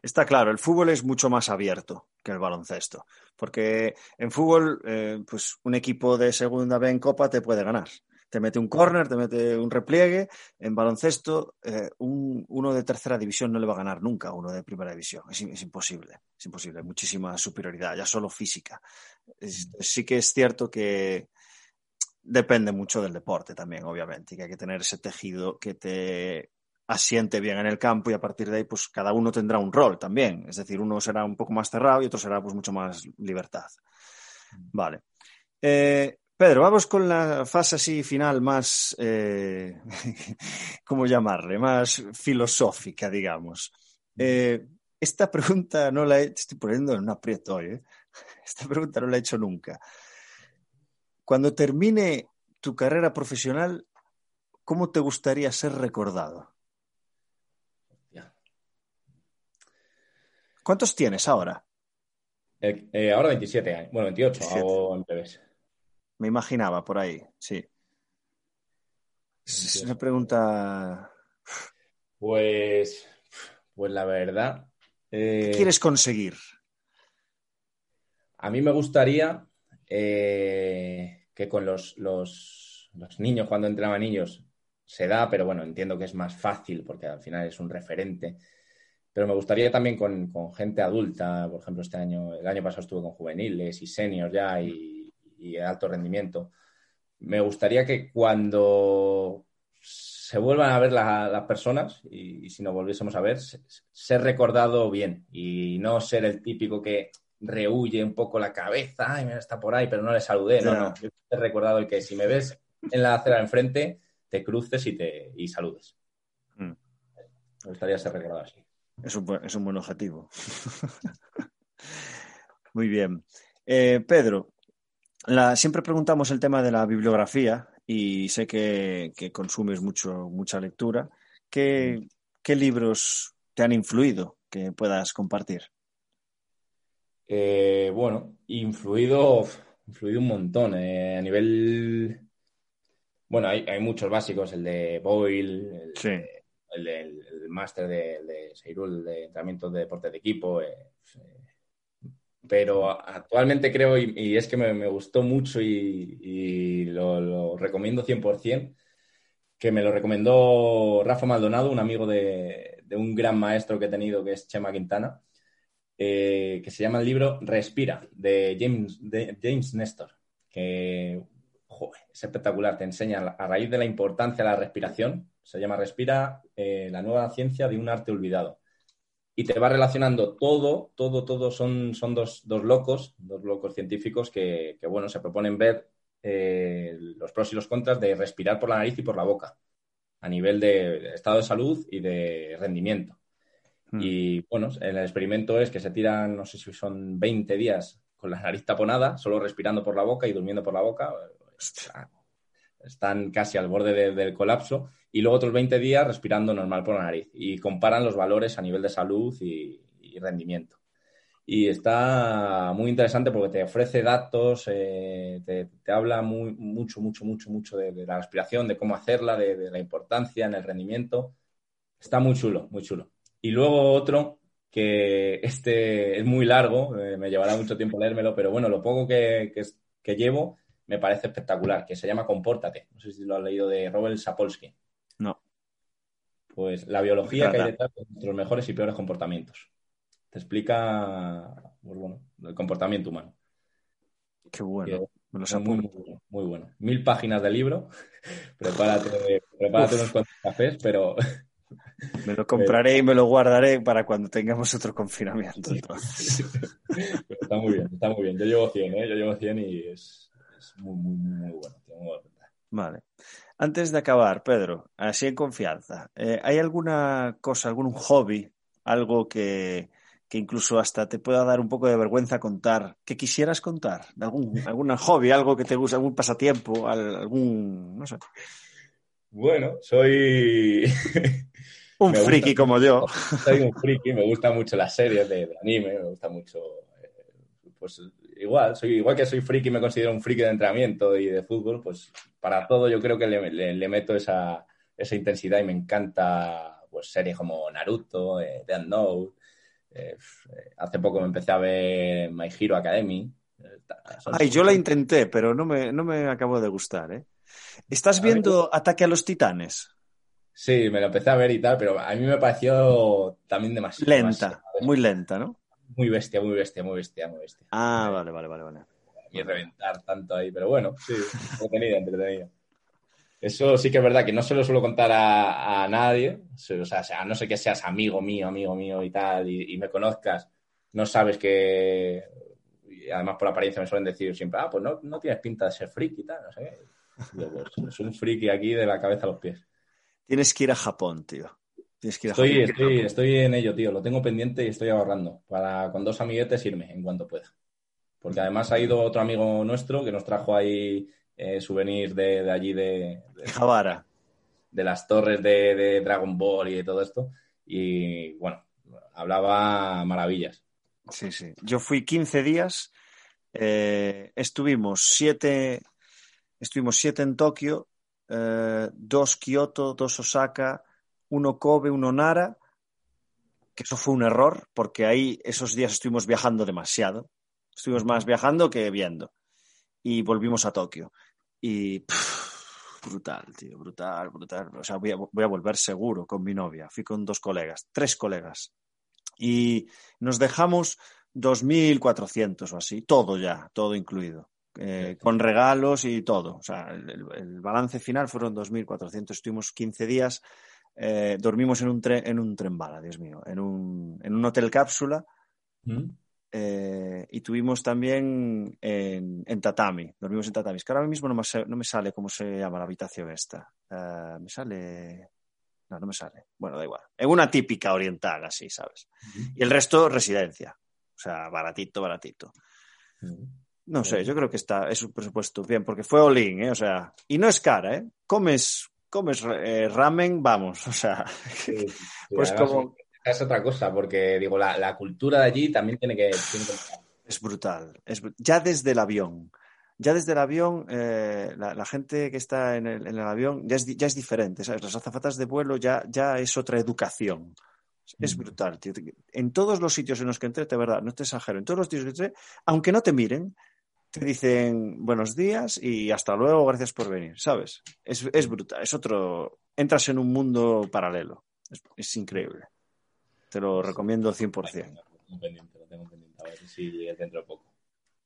Está claro, el fútbol es mucho más abierto que el baloncesto. Porque en fútbol, eh, pues un equipo de segunda B en Copa te puede ganar. Te mete un córner, te mete un repliegue. En baloncesto, eh, uno de tercera división no le va a ganar nunca a uno de primera división. Es, imposible, es imposible. muchísima superioridad, ya solo física. sí que es cierto que depende mucho del deporte también, obviamente, y que hay que tener ese tejido que te asiente bien en el campo y a partir de ahí pues cada uno tendrá un rol también. Es decir, uno será un poco más cerrado y otro será pues mucho más libertad. Mm. Vale. Eh, Pedro, vamos con la fase así final más, eh, ¿cómo llamarle? Más filosófica, digamos. Eh, esta pregunta no la he, estoy poniendo en un aprieto hoy, ¿eh? Esta pregunta no la he hecho nunca. Cuando termine tu carrera profesional, ¿cómo te gustaría ser recordado? ¿Cuántos tienes ahora? Eh, eh, ahora 27 años. Bueno, 28 hago en Me imaginaba por ahí, sí. Es una pregunta. Pues, pues la verdad. ¿Qué eh, quieres conseguir? A mí me gustaría que con los, los, los, niños, cuando entrenaban niños, se da, pero bueno, entiendo que es más fácil porque al final es un referente pero me gustaría también con, gente adulta, por ejemplo, este año, el año pasado estuve con juveniles y seniors ya y, y alto rendimiento. Me gustaría que cuando se vuelvan a ver las personas y, si nos volviésemos a ver, ser recordado bien y no ser el típico que rehuye un poco la cabeza, ay, mira, está por ahí, pero no le saludé. No, no, yo he recordado el que si me ves en la acera enfrente, te cruces y, te, y saludes. Mm. Me gustaría ser recordado así. Es un, buen objetivo. Muy bien. Eh, Pedro, siempre preguntamos el tema de la bibliografía y sé que, consumes mucho, mucha lectura. ¿Qué, libros te han influido que puedas compartir? Eh, bueno, influido, influido un montón. Eh, a nivel. Bueno, hay, muchos básicos, el de Boyle, el, sí el, máster de, Seirul de entrenamiento de deporte de equipo. Eh, eh, pero actualmente creo, y, es que me, gustó mucho y, lo, recomiendo 100%, que me lo recomendó Rafa Maldonado, un amigo de, un gran maestro que he tenido, que es Chema Quintana, eh, que se llama el libro Respira, de James, de James Nestor, que es espectacular, te enseña a raíz de la importancia de la respiración, se llama Respira, eh, la nueva ciencia de un arte olvidado. Y te va relacionando todo, todo, todo, son, son dos, locos, dos locos científicos que, bueno, se proponen ver eh, los pros y los contras de respirar por la nariz y por la boca, a nivel de estado de salud y de rendimiento. Hmm. Y bueno, el experimento es que se tiran, no sé si son 20 días con la nariz taponada, solo respirando por la boca y durmiendo por la boca. Están casi al borde del colapso y luego otros 20 días respirando normal por la nariz y comparan los valores a nivel de salud y, rendimiento. Y está muy interesante porque te ofrece datos, eh, te, habla muy, mucho, mucho, mucho, mucho de, la respiración, de cómo hacerla, de, la importancia en el rendimiento. Está muy chulo, muy chulo. Y luego otro que este es muy largo, eh, me llevará mucho tiempo leérmelo, pero bueno, lo poco que, que llevo me parece espectacular, que se llama Compórtate. No sé si lo has leído de Robert Sapolsky. No. Pues la biología que hay detrás de nuestros mejores y peores comportamientos. Te explica, pues bueno, el comportamiento humano. Qué bueno. muy, muy, bueno. Mil páginas de libro. prepárate, prepárate unos cuantos cafés, pero. Me lo compraré y me lo guardaré para cuando tengamos otro confinamiento. está muy bien, está muy bien. Yo llevo 100, ¿eh? Yo llevo 100 y es, muy, muy, muy bueno. Vale. Antes de acabar, Pedro, así en confianza, eh, ¿hay alguna cosa, algún hobby, algo que, incluso hasta te pueda dar un poco de vergüenza contar, que quisieras contar? ¿Algún, algún hobby, algo que te guste, algún pasatiempo, algún, no sé? Bueno, soy... un friki como yo. Soy un friki, me gustan mucho las series de, de anime, me gusta mucho eh, pues igual, soy igual que soy friki, me considero un friki de entrenamiento y de fútbol, pues para todo yo creo que le, meto esa, intensidad y me encanta pues series como Naruto, eh, Death Note. Eh, hace poco me empecé a ver My Hero Academy. Ay, yo la intenté, pero no me, no me acabó de gustar, ¿eh? ¿Estás viendo Ataque a los Titanes? Sí, me lo empecé a ver y tal, pero a mí me pareció también demasiado. Lenta, muy lenta, ¿no? Muy bestia, muy bestia, muy bestia, muy bestia. Ah, vale, vale, vale, vale. Y reventar tanto ahí, pero bueno, sí, entretenido, entretenido. Eso sí que es verdad que no se lo suelo contar a, nadie, o sea, a no sé que seas amigo mío, amigo mío y tal, y, me conozcas, no sabes que y además por apariencia me suelen decir siempre, ah, pues no, no tienes pinta de ser friki y tal, no sé. Yo, pues, soy un friki aquí de la cabeza a los pies. Tienes que ir a Japón, tío. Tienes que ir a Estoy, estoy, estoy en ello, tío. Lo tengo pendiente y estoy ahorrando para con dos amiguetes irme en cuanto pueda. Porque además ha ido otro amigo nuestro que nos trajo ahí eh, souvenirs de, de allí de, de, Javara. de las torres de, de Dragon Ball y de todo esto. Y bueno, hablaba maravillas. Sí, sí. Yo fui 15 días, eh, estuvimos siete, estuvimos siete en Tokio, eh, dos Kioto, dos Osaka, uno Kobe, uno Nara, que eso fue un error, porque ahí esos días estuvimos viajando demasiado. Estuvimos más viajando que viendo. Y volvimos a Tokio. Y pff, brutal, tío, brutal, brutal. O sea, voy a, voy a volver seguro con mi novia. Fui con dos colegas, tres colegas. Y nos dejamos 2.400 o así, todo ya, todo incluido, eh, con regalos y todo. O sea, el, el balance final fueron 2.400. Estuvimos 15 días, eh, dormimos en un, tren, en un tren bala, Dios mío, en un, en un hotel cápsula. ¿Mm? Eh, y tuvimos también en, en, tatami, dormimos en tatami. Es que ahora mismo no me, no me sale cómo se llama la habitación esta. Uh, me sale. No, no me sale. Bueno, da igual. En una típica oriental, así, ¿sabes? Y el resto, residencia. O sea, baratito, baratito. -huh. No sé, yo creo que está, es un presupuesto bien, porque fue all-in, ¿eh? O sea, y no es cara, ¿eh? Comes, comes eh, ramen, vamos, o sea, sí, sí, pues como... Es otra cosa, porque digo, la, la, cultura de allí también tiene que... Tiene que... Es brutal, es, ya desde el avión. Ya desde el avión, eh, la, la, gente que está en el, en el avión ya es, ya es, diferente, ¿sabes? Las azafatas de vuelo ya, ya es otra educación. Es brutal, tío. En todos los sitios en los que entré, de verdad, no te exagero, en todos los sitios que entré, aunque no te miren, te dicen buenos días y hasta luego, gracias por venir, ¿sabes? Es, es brutal, es otro. Entras en un mundo paralelo. Es, es increíble. Te lo recomiendo 100%. Lo tengo pendiente, lo tengo pendiente, a ver si dentro de poco.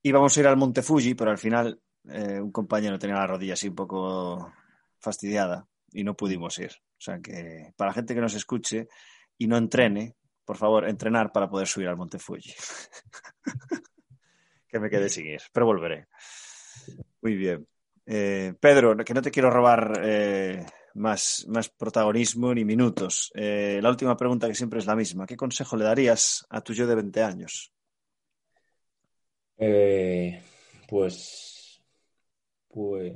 Íbamos a ir al Monte Fuji, pero al final eh, un compañero tenía la rodilla así un poco fastidiada y no pudimos ir. O sea que para la gente que nos escuche y no entrene, por favor, entrenar para poder subir al Monte Fuji. que me quede sin ir, pero volveré. Muy bien. Eh, Pedro, que no te quiero robar eh, más, más, protagonismo ni minutos. Eh, la última pregunta que siempre es la misma. ¿Qué consejo le darías a tu yo de 20 años? Pues, pues,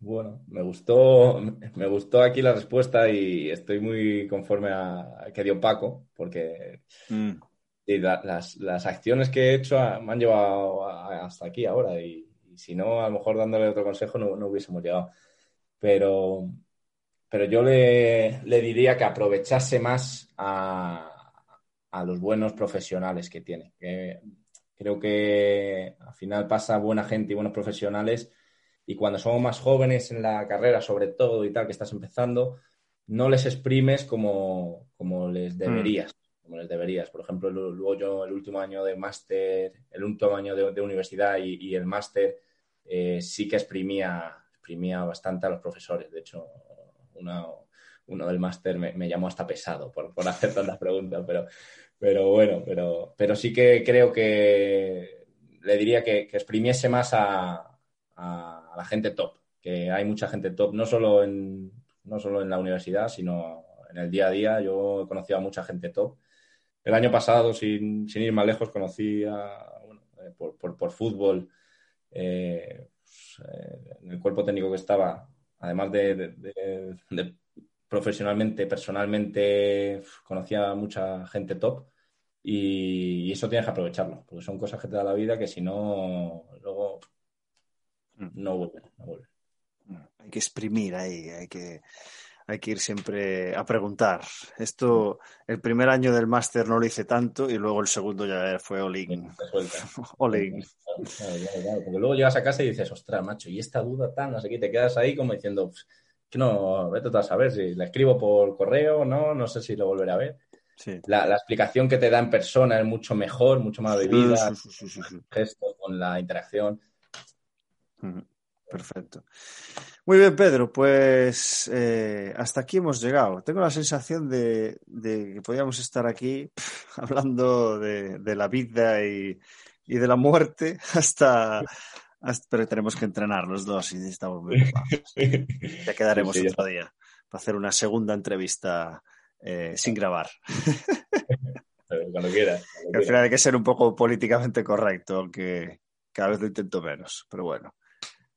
bueno, me gustó, me gustó aquí la respuesta y estoy muy conforme a, a que dio Paco, porque mm. Y la, las, las, acciones que he hecho me han llevado hasta aquí ahora y, y, si no, a lo mejor dándole otro consejo no, no hubiésemos llegado. Pero, pero yo le, le, diría que aprovechase más a, a los buenos profesionales que tiene. Que creo que al final pasa buena gente y buenos profesionales y cuando somos más jóvenes en la carrera, sobre todo y tal, que estás empezando, no les exprimes como, como les deberías. Mm. Como les deberías. Por ejemplo, luego yo el último año de máster, el último año de, universidad y, el máster, eh, sí que exprimía, exprimía bastante a los profesores. De hecho, una, uno del máster me, me, llamó hasta pesado por, por hacer tantas preguntas, pero, pero bueno, pero, pero sí que creo que le diría que, que exprimiese más a, a, a, la gente top, que hay mucha gente top, no solo, en, no solo en la universidad, sino en el día a día. Yo he conocido a mucha gente top. El año pasado, sin, sin ir más lejos, conocí a, bueno, eh, por, por, por, fútbol, eh, pues, eh, en el cuerpo técnico que estaba, además de, de, de, de profesionalmente, personalmente, conocía a mucha gente top y, y, eso tienes que aprovecharlo, porque son cosas que te da la vida que si no, luego no vuelven, no vuelven. Hay que exprimir ahí, hay que, hay que ir siempre a preguntar. Esto, el primer año del máster no lo hice tanto y luego el segundo ya fue all-in. porque luego llegas a casa y dices, ostras, macho, y esta duda tan, no sé qué, te quedas ahí como diciendo, que no, vete a saber si la escribo por correo, no, no sé si lo volveré a ver. Sí. La, la, explicación que te da en persona es mucho mejor, mucho más vivida, sí, sí, sí, gesto con la interacción. Perfecto. Muy bien, Pedro, pues eh, hasta aquí hemos llegado. Tengo la sensación de, de que podíamos estar aquí pff, hablando de, de, la vida y, y de la muerte hasta, pero tenemos que entrenar los dos y estamos muy Ya quedaremos otro día para hacer una segunda entrevista eh, sin grabar. cuando quieras. Al final hay que ser un poco políticamente correcto, aunque cada vez lo intento menos, pero bueno.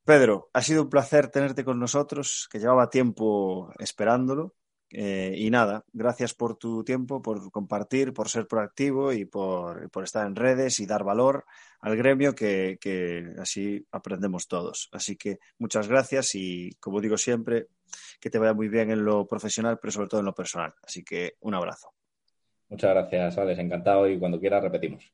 Pedro, ha sido un placer tenerte con nosotros, que llevaba tiempo esperándolo. Eh, y nada, gracias por tu tiempo, por compartir, por ser proactivo y por, estar en redes y dar valor al gremio que, que, así aprendemos todos. Así que muchas gracias y, como digo siempre, que te vaya muy bien en lo profesional, pero sobre todo en lo personal. Así que un abrazo. Muchas gracias, Alex. Encantado y cuando quieras repetimos.